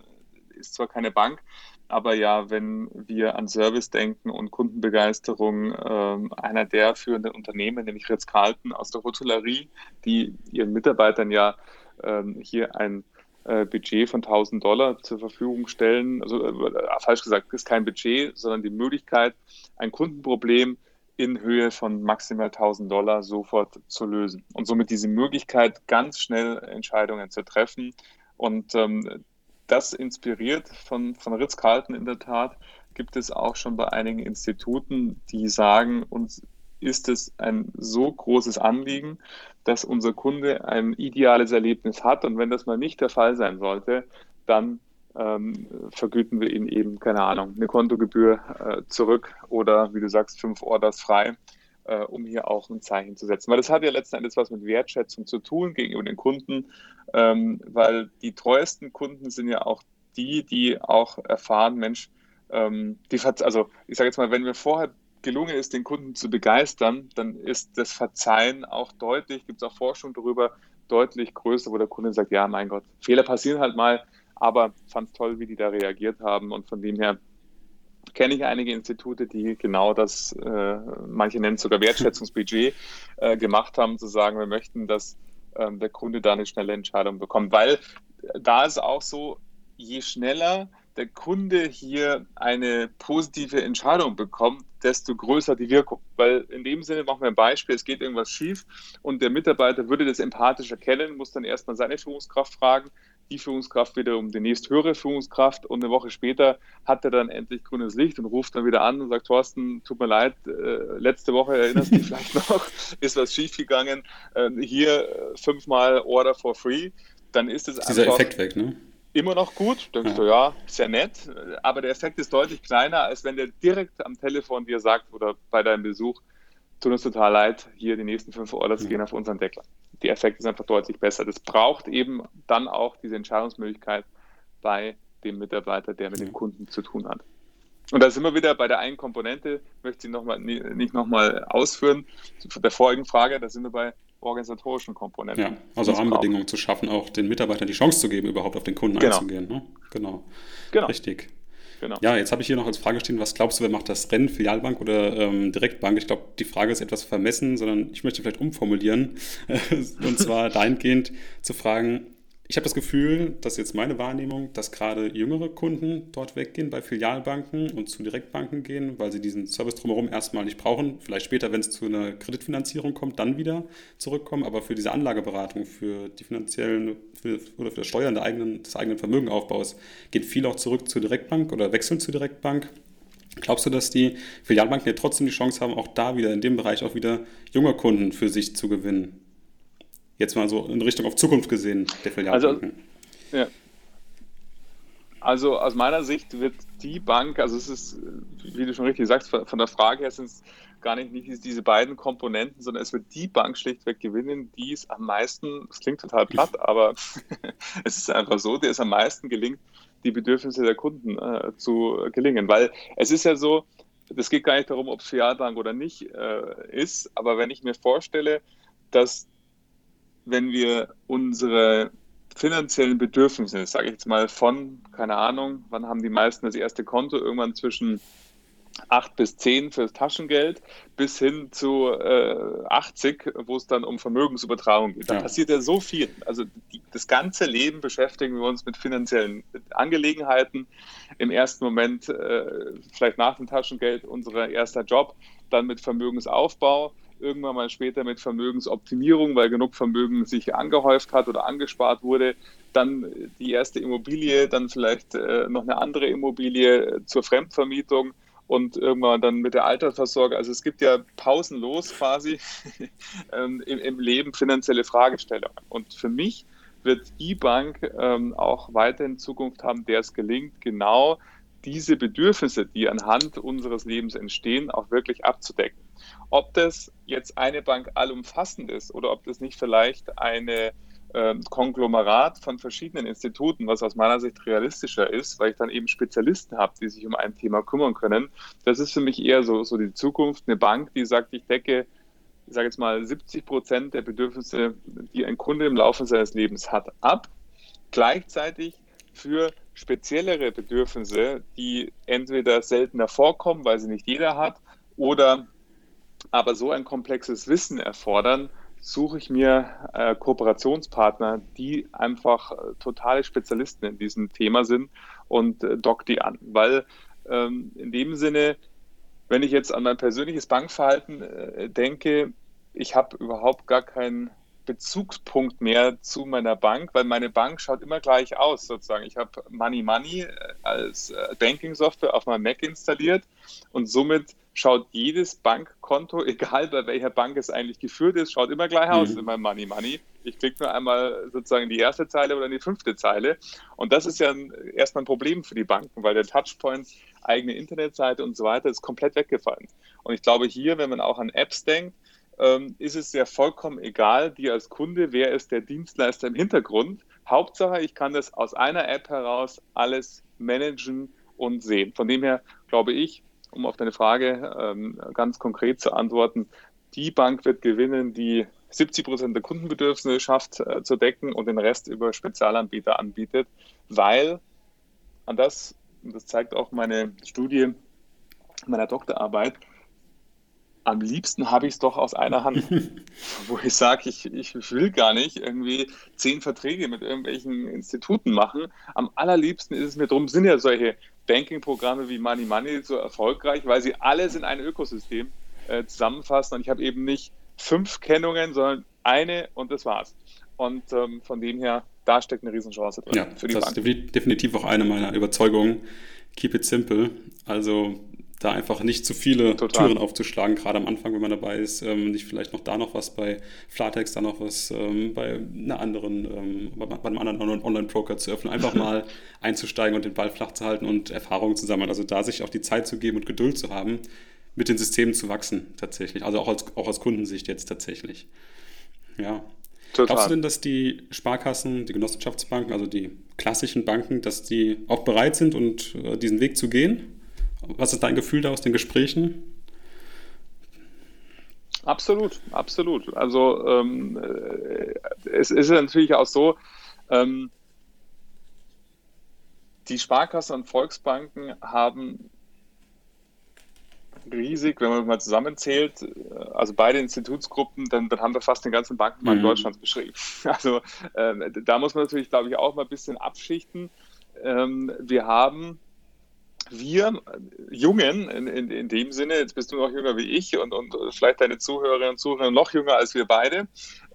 ist zwar keine Bank, aber ja, wenn wir an Service denken und Kundenbegeisterung, äh, einer der führenden Unternehmen, nämlich Ritz-Carlton aus der Hotellerie, die ihren Mitarbeitern ja äh, hier ein äh, Budget von 1000 Dollar zur Verfügung stellen. Also äh, falsch gesagt, ist kein Budget, sondern die Möglichkeit, ein Kundenproblem in Höhe von maximal 1000 Dollar sofort zu lösen und somit diese Möglichkeit, ganz schnell Entscheidungen zu treffen. Und ähm, das inspiriert von, von Ritz-Carlton in der Tat, gibt es auch schon bei einigen Instituten, die sagen, uns ist es ein so großes Anliegen, dass unser Kunde ein ideales Erlebnis hat. Und wenn das mal nicht der Fall sein sollte, dann ähm, vergüten wir ihnen eben, keine Ahnung, eine Kontogebühr äh, zurück oder, wie du sagst, fünf Orders frei, äh, um hier auch ein Zeichen zu setzen. Weil das hat ja letzten Endes was mit Wertschätzung zu tun gegenüber den Kunden, ähm, weil die treuesten Kunden sind ja auch die, die auch erfahren, Mensch, ähm, die, also ich sage jetzt mal, wenn wir vorher gelungen ist, den Kunden zu begeistern, dann ist das Verzeihen auch deutlich, gibt es auch Forschung darüber, deutlich größer, wo der Kunde sagt, ja, mein Gott, Fehler passieren halt mal, aber fand es toll, wie die da reagiert haben und von dem her kenne ich einige Institute, die genau das, äh, manche nennen es sogar Wertschätzungsbudget, *laughs* äh, gemacht haben, zu sagen, wir möchten, dass äh, der Kunde da eine schnelle Entscheidung bekommt. Weil da ist auch so, je schneller der Kunde hier eine positive Entscheidung bekommt, desto größer die Wirkung. Weil in dem Sinne machen wir ein Beispiel, es geht irgendwas schief und der Mitarbeiter würde das empathisch erkennen, muss dann erstmal seine Führungskraft fragen, die Führungskraft wiederum die nächst höhere Führungskraft und eine Woche später hat er dann endlich grünes Licht und ruft dann wieder an und sagt, Thorsten, tut mir leid, äh, letzte Woche erinnerst du dich vielleicht *laughs* noch, ist was schiefgegangen, äh, hier fünfmal Order for free, dann ist es einfach... Dieser Effekt weg, ne? Immer noch gut, denkst ja. du, ja, sehr nett, aber der Effekt ist deutlich kleiner, als wenn der direkt am Telefon dir sagt oder bei deinem Besuch, tut uns total leid, hier die nächsten fünf Orders ja. gehen auf unseren Deckler der Effekt ist einfach deutlich besser. Das braucht eben dann auch diese Entscheidungsmöglichkeit bei dem Mitarbeiter, der mit dem Kunden zu tun hat. Und da sind wir wieder bei der einen Komponente, möchte ich noch mal, nicht nochmal ausführen, der vorigen Frage, da sind wir bei organisatorischen Komponenten. Ja, also Rahmenbedingungen zu schaffen, auch den Mitarbeitern die Chance zu geben, überhaupt auf den Kunden genau. einzugehen. Ne? Genau. genau. Richtig. Genau. Ja, jetzt habe ich hier noch als Frage stehen, was glaubst du, wer macht das Rennen, Filialbank oder ähm, Direktbank? Ich glaube, die Frage ist etwas vermessen, sondern ich möchte vielleicht umformulieren. *laughs* und zwar dahingehend zu fragen, ich habe das Gefühl, dass jetzt meine Wahrnehmung, dass gerade jüngere Kunden dort weggehen bei Filialbanken und zu Direktbanken gehen, weil sie diesen Service drumherum erstmal nicht brauchen. Vielleicht später, wenn es zu einer Kreditfinanzierung kommt, dann wieder zurückkommen. Aber für diese Anlageberatung, für die finanziellen für, oder für das Steuern der eigenen, des eigenen Vermögenaufbaus geht viel auch zurück zur Direktbank oder wechseln zur Direktbank. Glaubst du, dass die Filialbanken ja trotzdem die Chance haben, auch da wieder in dem Bereich auch wieder junge Kunden für sich zu gewinnen? Jetzt mal so in Richtung auf Zukunft gesehen, der Filialbanken. Also, ja. also aus meiner Sicht wird die Bank, also es ist, wie du schon richtig sagst, von der Frage her sind es gar nicht, nicht diese beiden Komponenten, sondern es wird die Bank schlichtweg gewinnen, die es am meisten, es klingt total platt, *laughs* aber *laughs* es ist einfach so, der es am meisten gelingt, die Bedürfnisse der Kunden äh, zu gelingen. Weil es ist ja so, das geht gar nicht darum, ob es Filialbank oder nicht äh, ist, aber wenn ich mir vorstelle, dass wenn wir unsere finanziellen Bedürfnisse, sage ich jetzt mal von, keine Ahnung, wann haben die meisten das erste Konto, irgendwann zwischen 8 bis 10 fürs Taschengeld bis hin zu äh, 80, wo es dann um Vermögensübertragung geht. Da ja. passiert ja so viel. Also die, das ganze Leben beschäftigen wir uns mit finanziellen Angelegenheiten. Im ersten Moment, äh, vielleicht nach dem Taschengeld, unser erster Job, dann mit Vermögensaufbau irgendwann mal später mit Vermögensoptimierung, weil genug Vermögen sich angehäuft hat oder angespart wurde, dann die erste Immobilie, dann vielleicht äh, noch eine andere Immobilie zur Fremdvermietung und irgendwann dann mit der Altersversorgung. Also es gibt ja pausenlos quasi *laughs* ähm, im, im, Leben finanzielle Fragestellungen. Und für mich wird E-Bank ähm, auch weiter in Zukunft haben, der es gelingt, genau diese Bedürfnisse, die anhand unseres Lebens entstehen, auch wirklich abzudecken. Ob das jetzt eine Bank allumfassend ist oder ob das nicht vielleicht eine äh, Konglomerat von verschiedenen Instituten, was aus meiner Sicht realistischer ist, weil ich dann eben Spezialisten habe, die sich um ein Thema kümmern können. Das ist für mich eher so, so die Zukunft. Eine Bank, die sagt, ich decke, ich sage jetzt mal, 70 Prozent der Bedürfnisse, die ein Kunde im Laufe seines Lebens hat, ab. Gleichzeitig für speziellere Bedürfnisse, die entweder seltener vorkommen, weil sie nicht jeder hat, oder aber so ein komplexes Wissen erfordern, suche ich mir äh, Kooperationspartner, die einfach äh, totale Spezialisten in diesem Thema sind und äh, dock die an. Weil ähm, in dem Sinne, wenn ich jetzt an mein persönliches Bankverhalten äh, denke, ich habe überhaupt gar keinen Bezugspunkt mehr zu meiner Bank, weil meine Bank schaut immer gleich aus sozusagen. Ich habe Money Money äh, als äh, Banking-Software auf meinem Mac installiert und somit schaut jedes Bankkonto, *laughs* egal bei welcher Bank es eigentlich geführt ist, schaut immer gleich aus mhm. in meinem Money Money. Ich klicke nur einmal sozusagen in die erste Zeile oder in die fünfte Zeile. Und das ist ja ein, erstmal ein Problem für die Banken, weil der Touchpoint, eigene Internetseite und so weiter ist komplett weggefallen. Und ich glaube hier, wenn man auch an Apps denkt, ähm, ist es ja vollkommen egal, dir als Kunde, wer ist der Dienstleister im Hintergrund. Hauptsache, ich kann das aus einer App heraus alles managen und sehen. Von dem her glaube ich, um auf deine Frage ähm, ganz konkret zu antworten, die Bank wird gewinnen, die 70 Prozent der Kundenbedürfnisse schafft äh, zu decken und den Rest über Spezialanbieter anbietet, weil an das, und das zeigt auch meine Studie meiner Doktorarbeit, am liebsten habe ich es doch aus einer Hand, *laughs* wo ich sage, ich, ich will gar nicht irgendwie zehn Verträge mit irgendwelchen Instituten machen. Am allerliebsten ist es mir darum, sind ja solche Banking-Programme wie Money Money so erfolgreich, weil sie alles in ein Ökosystem äh, zusammenfassen. Und ich habe eben nicht fünf Kennungen, sondern eine und das war's. Und ähm, von dem her, da steckt eine Riesenchance drin ja, für die das Bank. ist definitiv auch eine meiner Überzeugungen. Keep it simple. Also da einfach nicht zu viele Total. Türen aufzuschlagen, gerade am Anfang, wenn man dabei ist, ähm, nicht vielleicht noch da noch was bei Flatex, da noch was ähm, bei einer anderen, ähm, bei, einem anderen Online-Broker zu öffnen, einfach *laughs* mal einzusteigen und den Ball flach zu halten und Erfahrungen zu sammeln. Also da sich auch die Zeit zu geben und Geduld zu haben, mit den Systemen zu wachsen tatsächlich. Also auch als, auch aus Kundensicht jetzt tatsächlich. Ja. Total. Glaubst du denn, dass die Sparkassen, die Genossenschaftsbanken, also die klassischen Banken, dass die auch bereit sind und äh, diesen Weg zu gehen? Was ist dein Gefühl da aus den Gesprächen? Absolut, absolut. Also ähm, äh, es ist natürlich auch so, ähm, die Sparkassen und Volksbanken haben riesig, wenn man mal zusammenzählt, äh, also beide Institutsgruppen, dann, dann haben wir fast den ganzen Bankenmarkt mhm. Deutschlands beschrieben. *laughs* Also äh, da muss man natürlich, glaube ich, auch mal ein bisschen abschichten. Ähm, wir haben wir Jungen, in, in, in, dem Sinne, jetzt bist du noch jünger wie ich und, und vielleicht deine Zuhörerinnen und Zuhörer noch jünger als wir beide,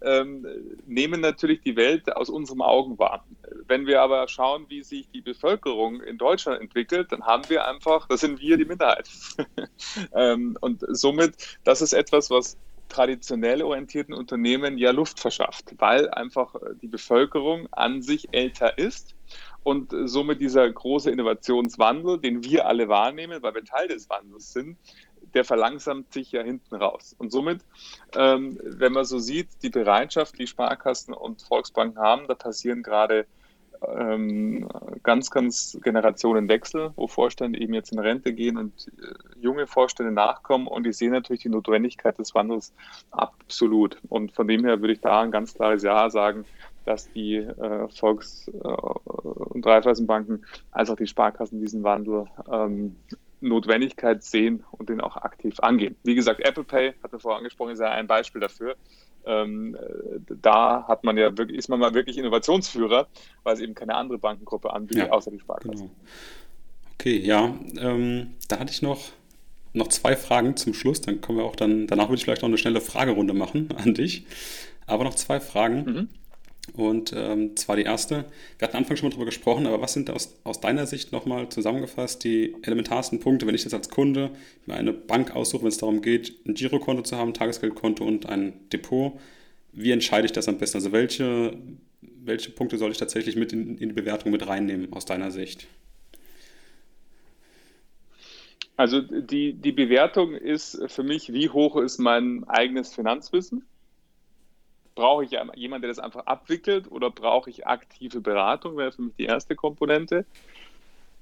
ähm, nehmen natürlich die Welt aus unseren Augen wahr. Wenn wir aber schauen, wie sich die Bevölkerung in Deutschland entwickelt, dann haben wir einfach, das sind wir die Minderheit. *laughs* ähm, und somit, das ist etwas, was traditionell orientierten Unternehmen ja Luft verschafft, weil einfach die Bevölkerung an sich älter ist und somit dieser große Innovationswandel, den wir alle wahrnehmen, weil wir Teil des Wandels sind, der verlangsamt sich ja hinten raus. Und somit, ähm, wenn man so sieht, die Bereitschaft, die Sparkassen und Volksbanken haben, da passieren gerade ähm, ganz, ganz Generationenwechsel, wo Vorstände eben jetzt in Rente gehen und äh, junge Vorstände nachkommen und die sehen natürlich die Notwendigkeit des Wandels absolut. Und von dem her würde ich da ein ganz klares Ja sagen, dass die äh, Volks- äh, und Raiffeisenbanken als auch die Sparkassen diesen Wandel ähm, Notwendigkeit sehen und den auch aktiv angehen. Wie gesagt, Apple Pay, hat man vorher angesprochen, ist ja ein Beispiel dafür. Ähm, da hat man ja wirklich, ist man mal wirklich Innovationsführer, weil es eben keine andere Bankengruppe anbietet, ja, außer die Sparkasse. Genau. Okay, ja, ähm, da hatte ich noch, noch zwei Fragen zum Schluss. Dann kommen wir auch dann, danach würde ich vielleicht noch eine schnelle Fragerunde machen an dich. Aber noch zwei Fragen. Mhm. Und ähm, zwar die erste, wir hatten Anfang schon mal darüber gesprochen, aber was sind aus, aus deiner Sicht nochmal zusammengefasst die elementarsten Punkte, wenn ich jetzt als Kunde mir eine Bank aussuche, wenn es darum geht, ein Girokonto zu haben, ein Tagesgeldkonto und ein Depot, wie entscheide ich das am besten? Also welche, welche Punkte soll ich tatsächlich mit in, in die Bewertung mit reinnehmen aus deiner Sicht? Also die, die Bewertung ist für mich, wie hoch ist mein eigenes Finanzwissen? Brauche ich jemanden, der das einfach abwickelt oder brauche ich aktive Beratung? Wäre für mich die erste Komponente.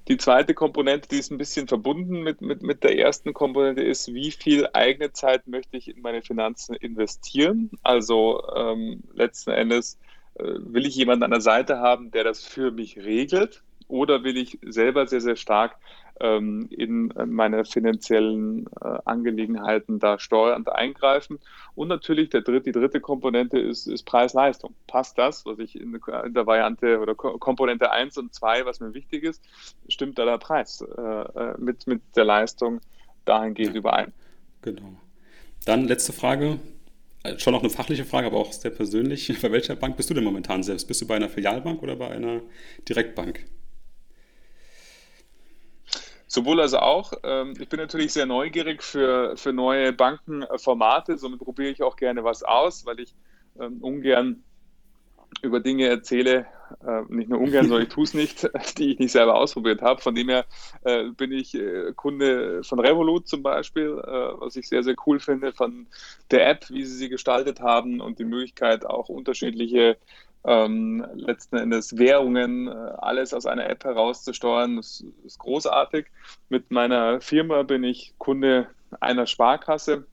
Die zweite Komponente, die ist ein bisschen verbunden mit, mit, mit der ersten Komponente, ist, wie viel eigene Zeit möchte ich in meine Finanzen investieren? Also ähm, letzten Endes äh, will ich jemanden an der Seite haben, der das für mich regelt oder will ich selber sehr, sehr stark ähm, in meine finanziellen äh, Angelegenheiten da steuernd eingreifen. Und natürlich der dritte, die dritte Komponente ist, ist Preis-Leistung. Passt das, was ich in, der Variante oder Komponente 1 und 2, was mir wichtig ist, stimmt da der Preis äh, äh, mit, mit der Leistung dahingehend überein? Genau. Dann letzte Frage, äh, schon noch eine fachliche Frage, aber auch sehr persönlich. *laughs* Bei welcher Bank bist du denn momentan selbst? Bist du bei einer Filialbank oder bei einer Direktbank? Sowohl als auch. Ähm, ich bin natürlich sehr neugierig für, für neue Bankenformate. Somit probiere ich auch gerne was aus, weil ich ähm, ungern über Dinge erzähle, äh, nicht nur ungern, sondern ich tue es nicht, *laughs* die ich nicht selber ausprobiert habe. Von dem her äh, bin ich äh, Kunde von Revolut zum Beispiel, äh, was ich sehr, sehr cool finde, von der App, wie sie sie gestaltet haben und die Möglichkeit, auch unterschiedliche ähm, letzten Endes Währungen, äh, alles aus einer App herauszusteuern, das ist großartig. Mit meiner Firma bin ich Kunde einer Sparkasse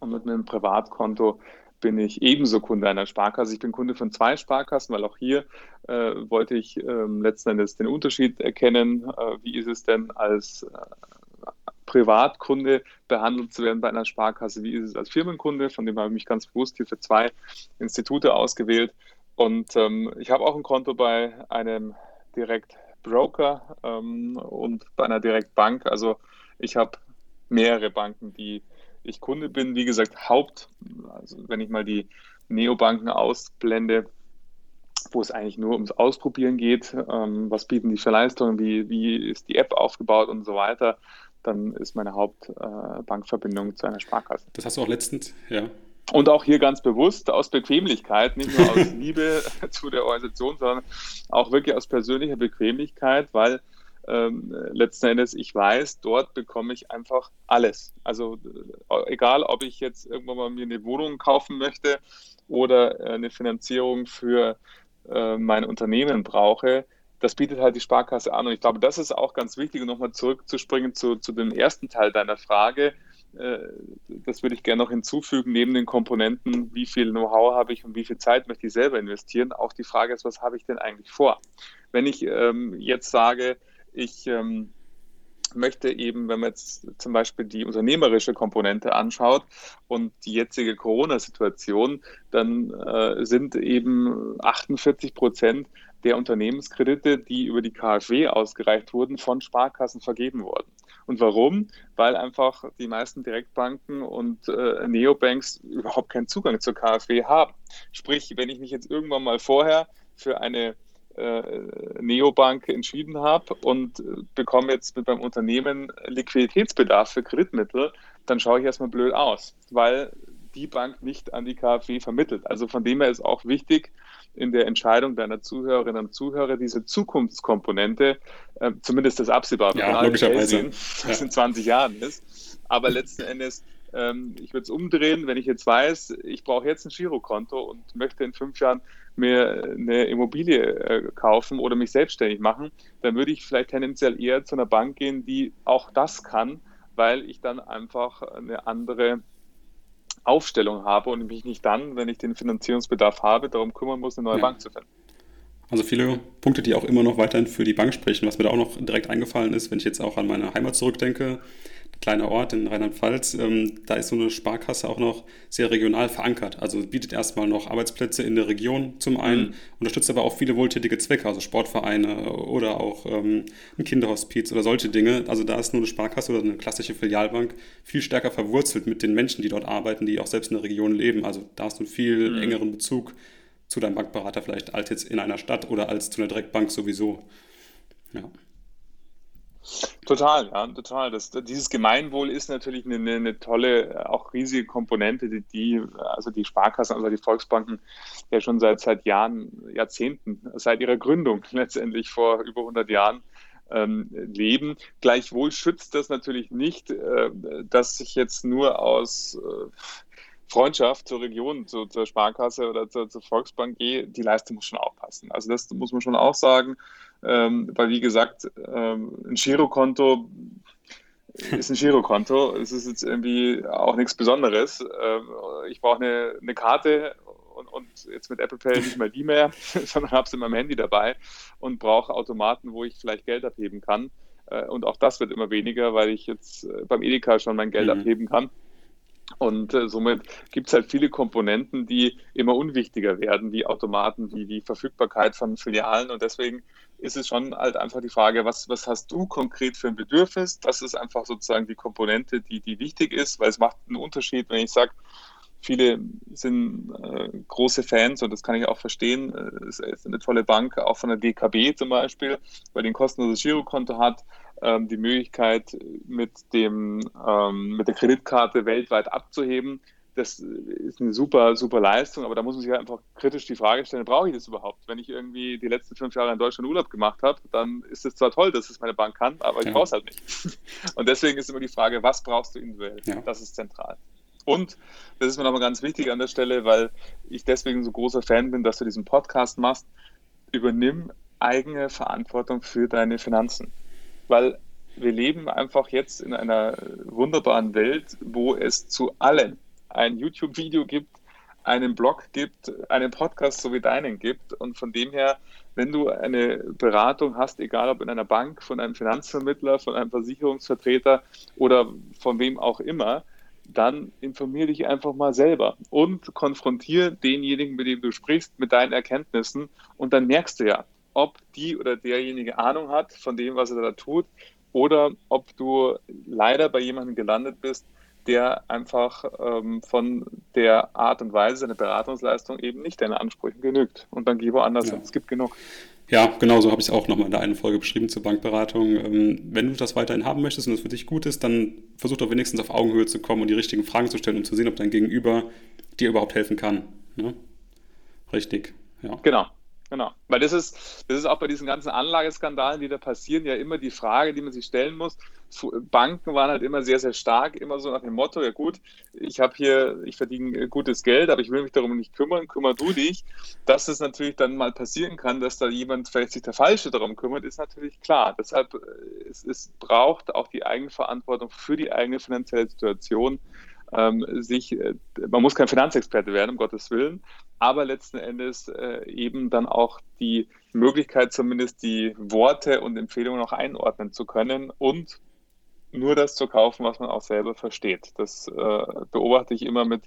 und mit meinem Privatkonto bin ich ebenso Kunde einer Sparkasse. Ich bin Kunde von zwei Sparkassen, weil auch hier äh, wollte ich äh, letzten Endes den Unterschied erkennen. Äh, wie ist es denn als äh, Privatkunde behandelt zu werden bei einer Sparkasse? Wie ist es als Firmenkunde? Von dem habe ich mich ganz bewusst hier für zwei Institute ausgewählt. Und ähm, ich habe auch ein Konto bei einem Direktbroker ähm, und bei einer Direktbank. Also ich habe mehrere Banken, die ich Kunde bin. Wie gesagt, Haupt, also wenn ich mal die Neobanken ausblende, wo es eigentlich nur ums Ausprobieren geht, ähm, was bieten die für Leistungen, wie, wie ist die App aufgebaut und so weiter, dann ist meine Hauptbankverbindung äh, zu einer Sparkasse. Das hast du auch letztens, ja. Und auch hier ganz bewusst aus Bequemlichkeit, nicht nur aus *laughs* Liebe *laughs* zu der Organisation, sondern auch wirklich aus persönlicher Bequemlichkeit, weil ähm, letzten Endes ich weiß, dort bekomme ich einfach alles. Also äh, egal, ob ich jetzt irgendwann mal mir eine Wohnung kaufen möchte oder äh, eine Finanzierung für äh, mein Unternehmen brauche, das bietet halt die Sparkasse an. Und ich glaube, das ist auch ganz wichtig, um nochmal zurückzuspringen zu, zu dem ersten Teil deiner Frage das würde ich gerne noch hinzufügen, neben den Komponenten, wie viel Know-how habe ich und wie viel Zeit möchte ich selber investieren, auch die Frage ist, was habe ich denn eigentlich vor? Wenn ich ähm, jetzt sage, ich ähm, möchte eben, wenn man jetzt zum Beispiel die unternehmerische Komponente anschaut und die jetzige Corona-Situation, dann äh, sind eben 48 Prozent der Unternehmenskredite, die über die KfW ausgereicht wurden, von Sparkassen vergeben worden. Und warum? Weil einfach die meisten Direktbanken und äh, Neobanks überhaupt keinen Zugang zur KfW haben. Sprich, wenn ich mich jetzt irgendwann mal vorher für eine äh, Neobank entschieden habe und bekomme jetzt mit meinem Unternehmen Liquiditätsbedarf für Kreditmittel, dann schaue ich erstmal blöd aus, weil die Bank nicht an die KfW vermittelt. Also von dem her ist auch wichtig, in der Entscheidung deiner Zuhörerinnen und Zuhörer diese Zukunftskomponente, äh, zumindest das absehbar, ja, logischerweise. Was ja. in 20 Jahren ist. Aber letzten Endes, ähm, ich würde es umdrehen, wenn ich jetzt weiß, ich brauche jetzt ein Girokonto und möchte in fünf Jahren mir eine Immobilie äh, kaufen oder mich selbstständig machen, dann würde ich vielleicht tendenziell eher zu einer Bank gehen, die auch das kann, weil ich dann einfach eine andere Aufstellung habe und mich nicht dann, wenn ich den Finanzierungsbedarf habe, darum kümmern muss, eine neue ja. Bank zu finden. Also viele Punkte, die auch immer noch weiterhin für die Bank sprechen. Was mir da auch noch direkt eingefallen ist, wenn ich jetzt auch an meine Heimat zurückdenke, kleiner Ort in Rheinland-Pfalz, ähm, da ist so eine Sparkasse auch noch sehr regional verankert. Also bietet erstmal noch Arbeitsplätze in der Region zum einen, mhm. unterstützt aber auch viele wohltätige Zwecke, also Sportvereine oder auch ähm, ein Kinderhospiz oder solche Dinge. Also da ist nur eine Sparkasse oder eine klassische Filialbank viel stärker verwurzelt mit den Menschen, die dort arbeiten, die auch selbst in der Region leben. Also da hast du einen viel mhm. engeren Bezug zu deinem Bankberater vielleicht als jetzt in einer Stadt oder als zu einer Direktbank sowieso. Ja. Total, ja, total. Das, dieses Gemeinwohl ist natürlich eine, eine, tolle, auch riesige Komponente, die, die, also die Sparkassen, also die Volksbanken ja schon seit, seit Jahren, Jahrzehnten, seit ihrer Gründung *laughs* letztendlich vor über 100 Jahren ähm, leben. Gleichwohl schützt das natürlich nicht, äh, dass sich jetzt nur aus äh, Freundschaft zur Region, zu, zur Sparkasse oder zur, zur Volksbank gehe, die Leistung muss schon aufpassen. Also das muss man schon auch sagen, ähm, weil wie gesagt, ähm, ein Girokonto ist ein Girokonto. Es ist jetzt irgendwie auch nichts Besonderes. Ähm, ich brauche eine, eine Karte und, und, jetzt mit Apple Pay nicht mal die mehr, *laughs* sondern habe sie in meinem Handy dabei und brauche Automaten, wo ich vielleicht Geld abheben kann. Äh, und auch das wird immer weniger, weil ich jetzt äh, beim Edeka schon mein Geld mhm. abheben kann. Und äh, somit gibt es halt viele Komponenten, die immer unwichtiger werden, wie Automaten, wie die Verfügbarkeit von Filialen. Und deswegen ist es schon halt einfach die Frage, was, was hast du konkret für ein Bedürfnis? Das ist einfach sozusagen die Komponente, die, die wichtig ist, weil es macht einen Unterschied, wenn ich sage, Viele sind äh, große Fans und das kann ich auch verstehen. Es ist eine tolle Bank, auch von der DKB zum Beispiel, weil die ein kostenloses Girokonto hat, ähm, die Möglichkeit mit, dem, ähm, mit der Kreditkarte weltweit abzuheben. Das ist eine super, super Leistung, aber da muss man sich einfach kritisch die Frage stellen, brauche ich das überhaupt? Wenn ich irgendwie die letzten fünf Jahre in Deutschland Urlaub gemacht habe, dann ist es zwar toll, dass es meine Bank kann, aber ich ja. brauche es halt nicht. *laughs* Und deswegen ist immer die Frage, was brauchst du individuell? Ja. Das ist zentral. Und das ist mir nochmal ganz wichtig an der Stelle, weil ich deswegen so großer Fan bin, dass du diesen Podcast machst. Übernimm eigene Verantwortung für deine Finanzen. Weil wir leben einfach jetzt in einer wunderbaren Welt, wo es zu allem ein YouTube-Video gibt, einen Blog gibt, einen Podcast so wie deinen gibt. Und von dem her, wenn du eine Beratung hast, egal ob in einer Bank, von einem Finanzvermittler, von einem Versicherungsvertreter oder von wem auch immer, dann informier dich einfach mal selber und konfrontiere denjenigen, mit dem du sprichst, mit deinen Erkenntnissen und dann merkst du ja, ob die oder derjenige Ahnung hat von dem, was er da tut oder ob du leider bei jemandem gelandet bist, der einfach ähm, von der Art und Weise seiner Beratungsleistung eben nicht deinen Ansprüchen genügt. Und dann geh woanders ja. hin. Es gibt genug. Ja, genau so habe ich es auch nochmal in der einen Folge beschrieben zur Bankberatung. Ähm, wenn du das weiterhin haben möchtest und es für dich gut ist, dann versuch doch wenigstens auf Augenhöhe zu kommen und die richtigen Fragen zu stellen, um zu sehen, ob dein Gegenüber dir überhaupt helfen kann. Ne? Richtig, ja. Genau. Genau, weil das ist, das ist auch bei diesen ganzen Anlageskandalen, die da passieren, ja immer die Frage, die man sich stellen muss. Banken waren halt immer sehr, sehr stark, immer so nach dem Motto, ja gut, ich habe hier, ich verdiene gutes Geld, aber ich will mich darum nicht kümmern, kümmer du dich. Dass es natürlich dann mal passieren kann, dass da jemand vielleicht sich der Falsche darum kümmert, ist natürlich klar. Deshalb, äh, es, es braucht auch die Eigenverantwortung für die eigene finanzielle Situation ähm, sich, äh, man muss kein Finanzexperte werden, um Gottes Willen, aber letzten Endes äh, eben dann auch die Möglichkeit, zumindest die Worte und Empfehlungen auch einordnen zu können und nur das zu kaufen, was man auch selber versteht. Das äh, beobachte ich immer mit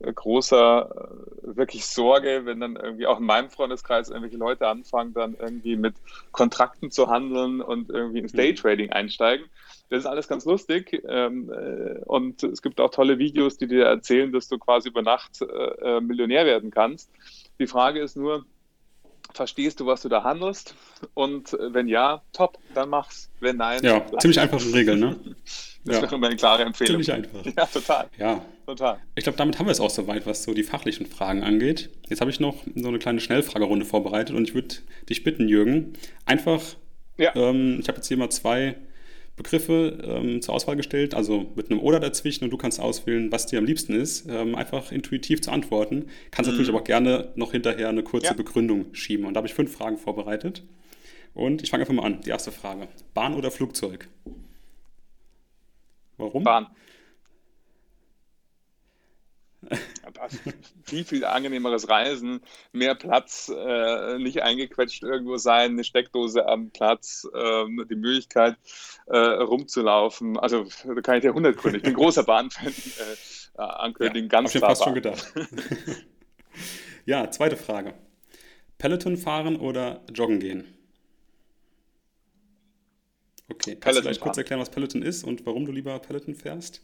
äh, großer äh, wirklich Sorge, wenn dann irgendwie auch in meinem Freundeskreis irgendwelche Leute anfangen, dann irgendwie mit Kontrakten zu handeln und irgendwie ins mhm. Daytrading einsteigen. Das ist alles ganz lustig ähm, äh, und es gibt auch tolle Videos, die dir erzählen, dass du quasi über Nacht äh, äh, Millionär werden kannst. Die Frage ist nur, verstehst du, was du da handelst? Und wenn ja, top, dann mach's. Wenn nein, ja, ziemlich einfache Regeln, ne? *laughs* Das ja. wäre meine klare Empfehlung. Ziemlich einfach. Ja, total. Ja, total. Ich glaube, damit haben wir es auch soweit, was so die fachlichen Fragen angeht. Jetzt habe ich noch so eine kleine Schnellfragerunde vorbereitet und ich würde dich bitten, Jürgen, einfach, ja. ähm, ich habe jetzt hier mal zwei Begriffe ähm, zur Auswahl gestellt, also mit einem Oder dazwischen und du kannst auswählen, was dir am liebsten ist, ähm, einfach intuitiv zu antworten. Kannst mhm. natürlich aber auch gerne noch hinterher eine kurze ja. Begründung schieben. Und da habe ich fünf Fragen vorbereitet. Und ich fange einfach mal an. Die erste Frage. Bahn oder Flugzeug? Warum? Bahn. Viel, viel angenehmeres Reisen, mehr Platz, äh, nicht eingequetscht irgendwo sein, eine Steckdose am Platz, äh, die Möglichkeit äh, rumzulaufen. Also da kann ich dir 100 Gründe. Ich bin großer Bahnfan, äh, ankündigen, ja, ganz klar. Ich fast schon gedacht. ja, zweite Frage. Peloton fahren oder joggen gehen? Okay, kannst Peloton du vielleicht kurz erklären, was Peloton ist und warum du lieber Peloton fährst?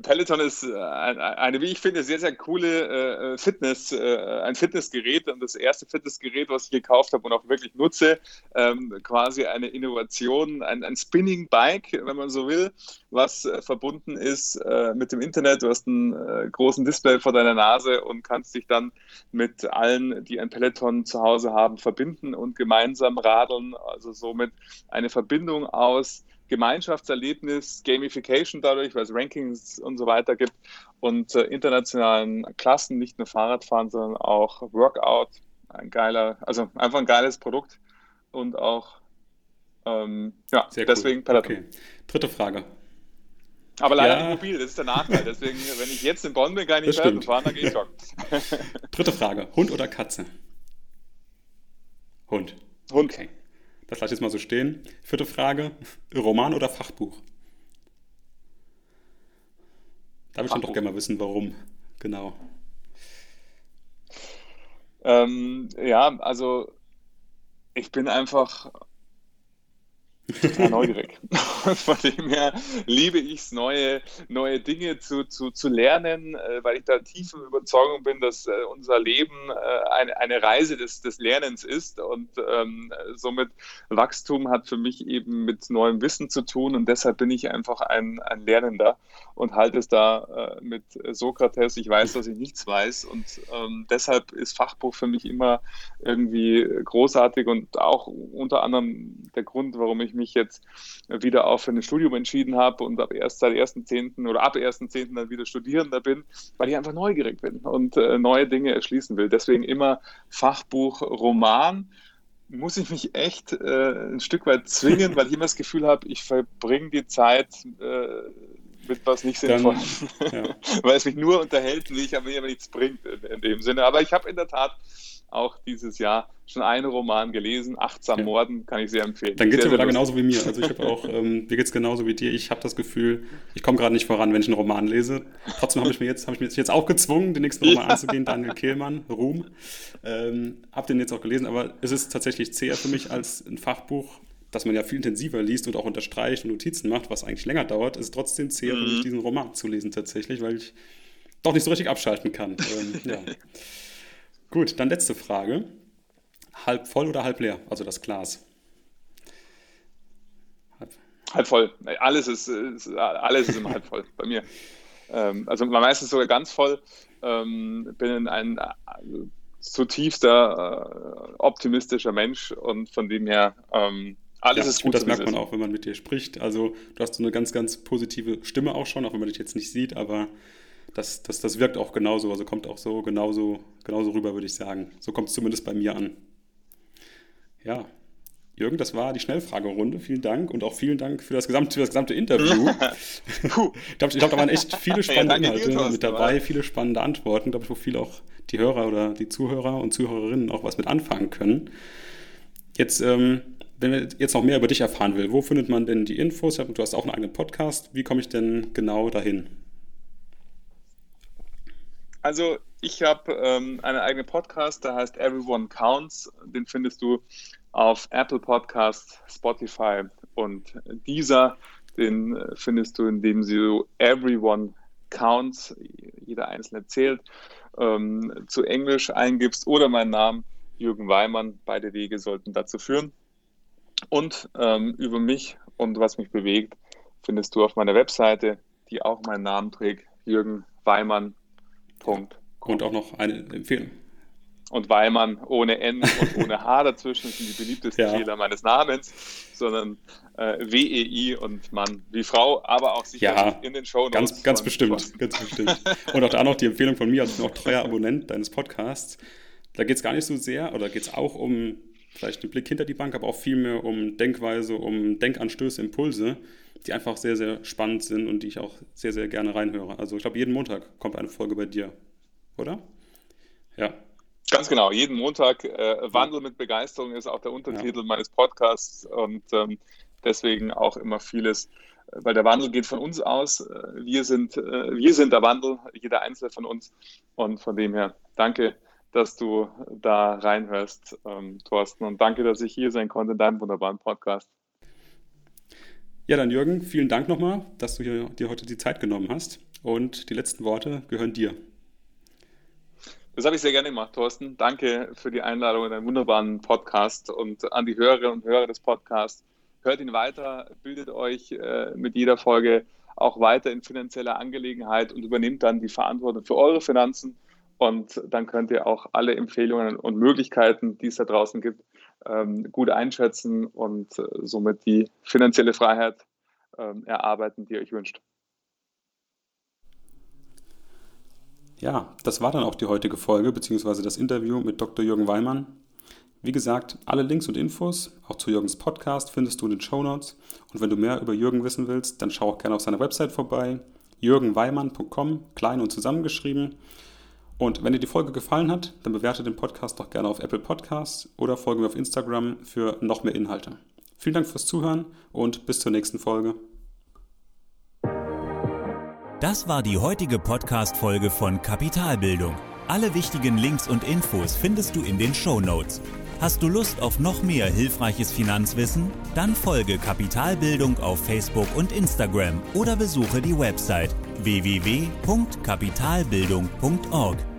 Peloton ist äh, eine, wie ich finde, sehr, sehr coole äh, Fitness, äh, ein Fitnessgerät und das erste Fitnessgerät, was ich gekauft habe und auch wirklich nutze, ähm, quasi eine Innovation, ein, ein Spinning Bike, wenn man so will, was verbunden ist mit dem Internet. Du hast einen großen Display vor deiner Nase und kannst dich dann mit allen, die ein Peloton zu Hause haben, verbinden und gemeinsam radeln. Also somit eine Verbindung aus Gemeinschaftserlebnis, Gamification dadurch, weil es Rankings und so weiter gibt und äh, internationalen Klassen, nicht nur Fahrradfahren, sondern auch Workout. Ein geiler, also einfach ein geiles Produkt und auch, ähm, ja, Sehr deswegen cool. Peloton. Okay. Dritte Frage. Aber leider ja. nicht mobil, das ist der Nachteil. Deswegen, *laughs* wenn ich jetzt in Bonn bin, kann ich nicht Peloton fahren, dann gehe ich joggen. *laughs* Dritte Frage: Hund oder Katze? Hund. Hund. Okay. Das lasse ich jetzt mal so stehen. Vierte Frage: Roman oder Fachbuch? Da würde ich dann doch gerne mal wissen, warum. Genau. Ähm, ja, also ich bin einfach total neugierig. *laughs* Von dem her liebe ich es, neue, neue Dinge zu, zu, zu lernen, äh, weil ich da tiefe Überzeugung bin, dass äh, unser Leben äh, eine, eine Reise des, des Lernens ist. Und ähm, somit Wachstum hat für mich eben mit neuem Wissen zu tun. Und deshalb bin ich einfach ein, ein Lernender und halte es da äh, mit Sokrates, ich weiß, dass ich nichts weiß. Und ähm, deshalb ist Fachbuch für mich immer irgendwie großartig und auch unter anderem der Grund, warum ich mich jetzt wieder auch für ein Studium entschieden habe und ab erst seit 1.10. oder ab 1.10. dann wieder Studierender bin, weil ich einfach neugierig bin und äh, neue Dinge erschließen will. Deswegen immer Fachbuch, Roman muss ich mich echt äh, ein Stück weit zwingen, weil ich immer das Gefühl habe, ich verbringe die Zeit äh, mit was nicht sinnvoll, ja. *laughs* weil es mich nur unterhält und ich aber nichts bringt in, in dem Sinne. Aber ich habe in der Tat auch dieses Jahr schon einen Roman gelesen, Achtsam ja. Morden, kann ich sehr empfehlen. Dann geht es dir genauso wie mir. Also ich habe *laughs* auch, ähm, mir geht es genauso wie dir. Ich habe das Gefühl, ich komme gerade nicht voran, wenn ich einen Roman lese. Trotzdem habe ich mir jetzt, habe ich mich jetzt auch gezwungen, den nächsten Roman ja. anzugehen, Daniel Kehlmann, Ruhm. Ähm, habe den jetzt auch gelesen, aber es ist tatsächlich zäher für mich als ein Fachbuch, das man ja viel intensiver liest und auch unterstreicht und Notizen macht, was eigentlich länger dauert, ist trotzdem zäher mhm. für mich, diesen Roman zu lesen tatsächlich, weil ich doch nicht so richtig abschalten kann. ähm, ja. *laughs* Gut, dann letzte Frage. Halb voll oder halb leer? Also das Glas. Halb, halb voll. Alles ist, ist, alles ist immer halb voll bei mir. Ähm, also meistens sogar ganz voll. Ähm, bin ein zutiefster äh, optimistischer Mensch und von dem her ähm, alles ja, ist gut. Das merkt man auch, wenn man mit dir spricht. Also du hast so eine ganz, ganz positive Stimme auch schon, auch wenn man dich jetzt nicht sieht, aber das, das, das wirkt auch genauso, also kommt auch so genauso, genauso rüber, würde ich sagen. So kommt es zumindest bei mir an. Ja, Jürgen, das war die Schnellfragerunde. Vielen Dank und auch vielen Dank für das gesamte, für das gesamte Interview. *laughs* ich glaube, glaub, da waren echt viele spannende ja, Inhalte dir, mit dabei, viele spannende Antworten, glaube ich, wo viel auch die Hörer oder die Zuhörer und Zuhörerinnen auch was mit anfangen können. Jetzt, ähm, wenn man jetzt noch mehr über dich erfahren will, wo findet man denn die Infos? Du hast auch einen eigenen Podcast. Wie komme ich denn genau dahin? Also ich habe ähm, einen eigenen Podcast, der heißt Everyone Counts. Den findest du auf Apple Podcast, Spotify und dieser. Den äh, findest du, indem du Everyone Counts, jeder einzelne zählt, ähm, zu Englisch eingibst oder meinen Namen Jürgen Weimann. Beide Wege sollten dazu führen. Und ähm, über mich und was mich bewegt, findest du auf meiner Webseite, die auch meinen Namen trägt, Jürgen Weimann Punkt. Und auch noch eine Empfehlung. Und Weimann ohne N und ohne H dazwischen sind die beliebtesten ja. Fehler meines Namens, sondern äh, W-E-I und Mann wie Frau, aber auch sicher ja, in den Show Ganz, ganz bestimmt, ganz bestimmt. Und auch da noch die Empfehlung von mir, also ich bin auch treuer Abonnent deines Podcasts. Da geht es gar nicht so sehr, oder geht es auch um vielleicht einen Blick hinter die Bank, aber auch viel mehr um Denkweise, um Denkanstöße, Impulse, die einfach sehr, sehr spannend sind und die ich auch sehr, sehr gerne reinhöre. Also ich glaube, jeden Montag kommt eine Folge bei dir, oder? Ja. Ganz genau, jeden Montag äh, Wandel mit Begeisterung ist auch der Untertitel ja. meines Podcasts und ähm, deswegen auch immer vieles, weil der Wandel geht von uns aus. Äh, wir sind, äh, wir sind der Wandel, jeder Einzelne von uns und von dem her danke dass du da reinhörst, ähm, Thorsten. Und danke, dass ich hier sein konnte in deinem wunderbaren Podcast. Ja, dann Jürgen, vielen Dank nochmal, dass du hier, dir heute die Zeit genommen hast. Und die letzten Worte gehören dir. Das habe ich sehr gerne gemacht, Thorsten. Danke für die Einladung in deinen wunderbaren Podcast und an die Hörerinnen und Hörer des Podcasts. Hört ihn weiter, bildet euch äh, mit jeder Folge auch weiter in finanzieller Angelegenheit und übernimmt dann die Verantwortung für eure Finanzen und dann könnt ihr auch alle Empfehlungen und Möglichkeiten, die es da draußen gibt, gut einschätzen und äh, somit die finanzielle Freiheit ähm, erarbeiten, die ihr euch wünscht. Ja, das war dann auch die heutige Folge bzw. das Interview mit Dr. Jürgen Weimann. Wie gesagt, alle Links und Infos, auch zu Jürgens Podcast, findest du in den Show Notes. Und wenn du mehr über Jürgen wissen willst, dann schau auch gerne auf seiner Website vorbei, jürgenweimann.com, klein und zusammengeschrieben. Und wenn dir die Folge gefallen hat, dann bewerte den Podcast doch gerne auf Apple Podcasts oder folge mir auf Instagram für noch mehr Inhalte. Vielen Dank fürs Zuhören und bis zur nächsten Folge. Das war die heutige Podcast-Folge von Kapitalbildung. Alle wichtigen Links und Infos findest du in den Show Notes. Hast du Lust auf noch mehr hilfreiches Finanzwissen? Dann folge Kapitalbildung auf Facebook und Instagram oder besuche die Website www.kapitalbildung.org.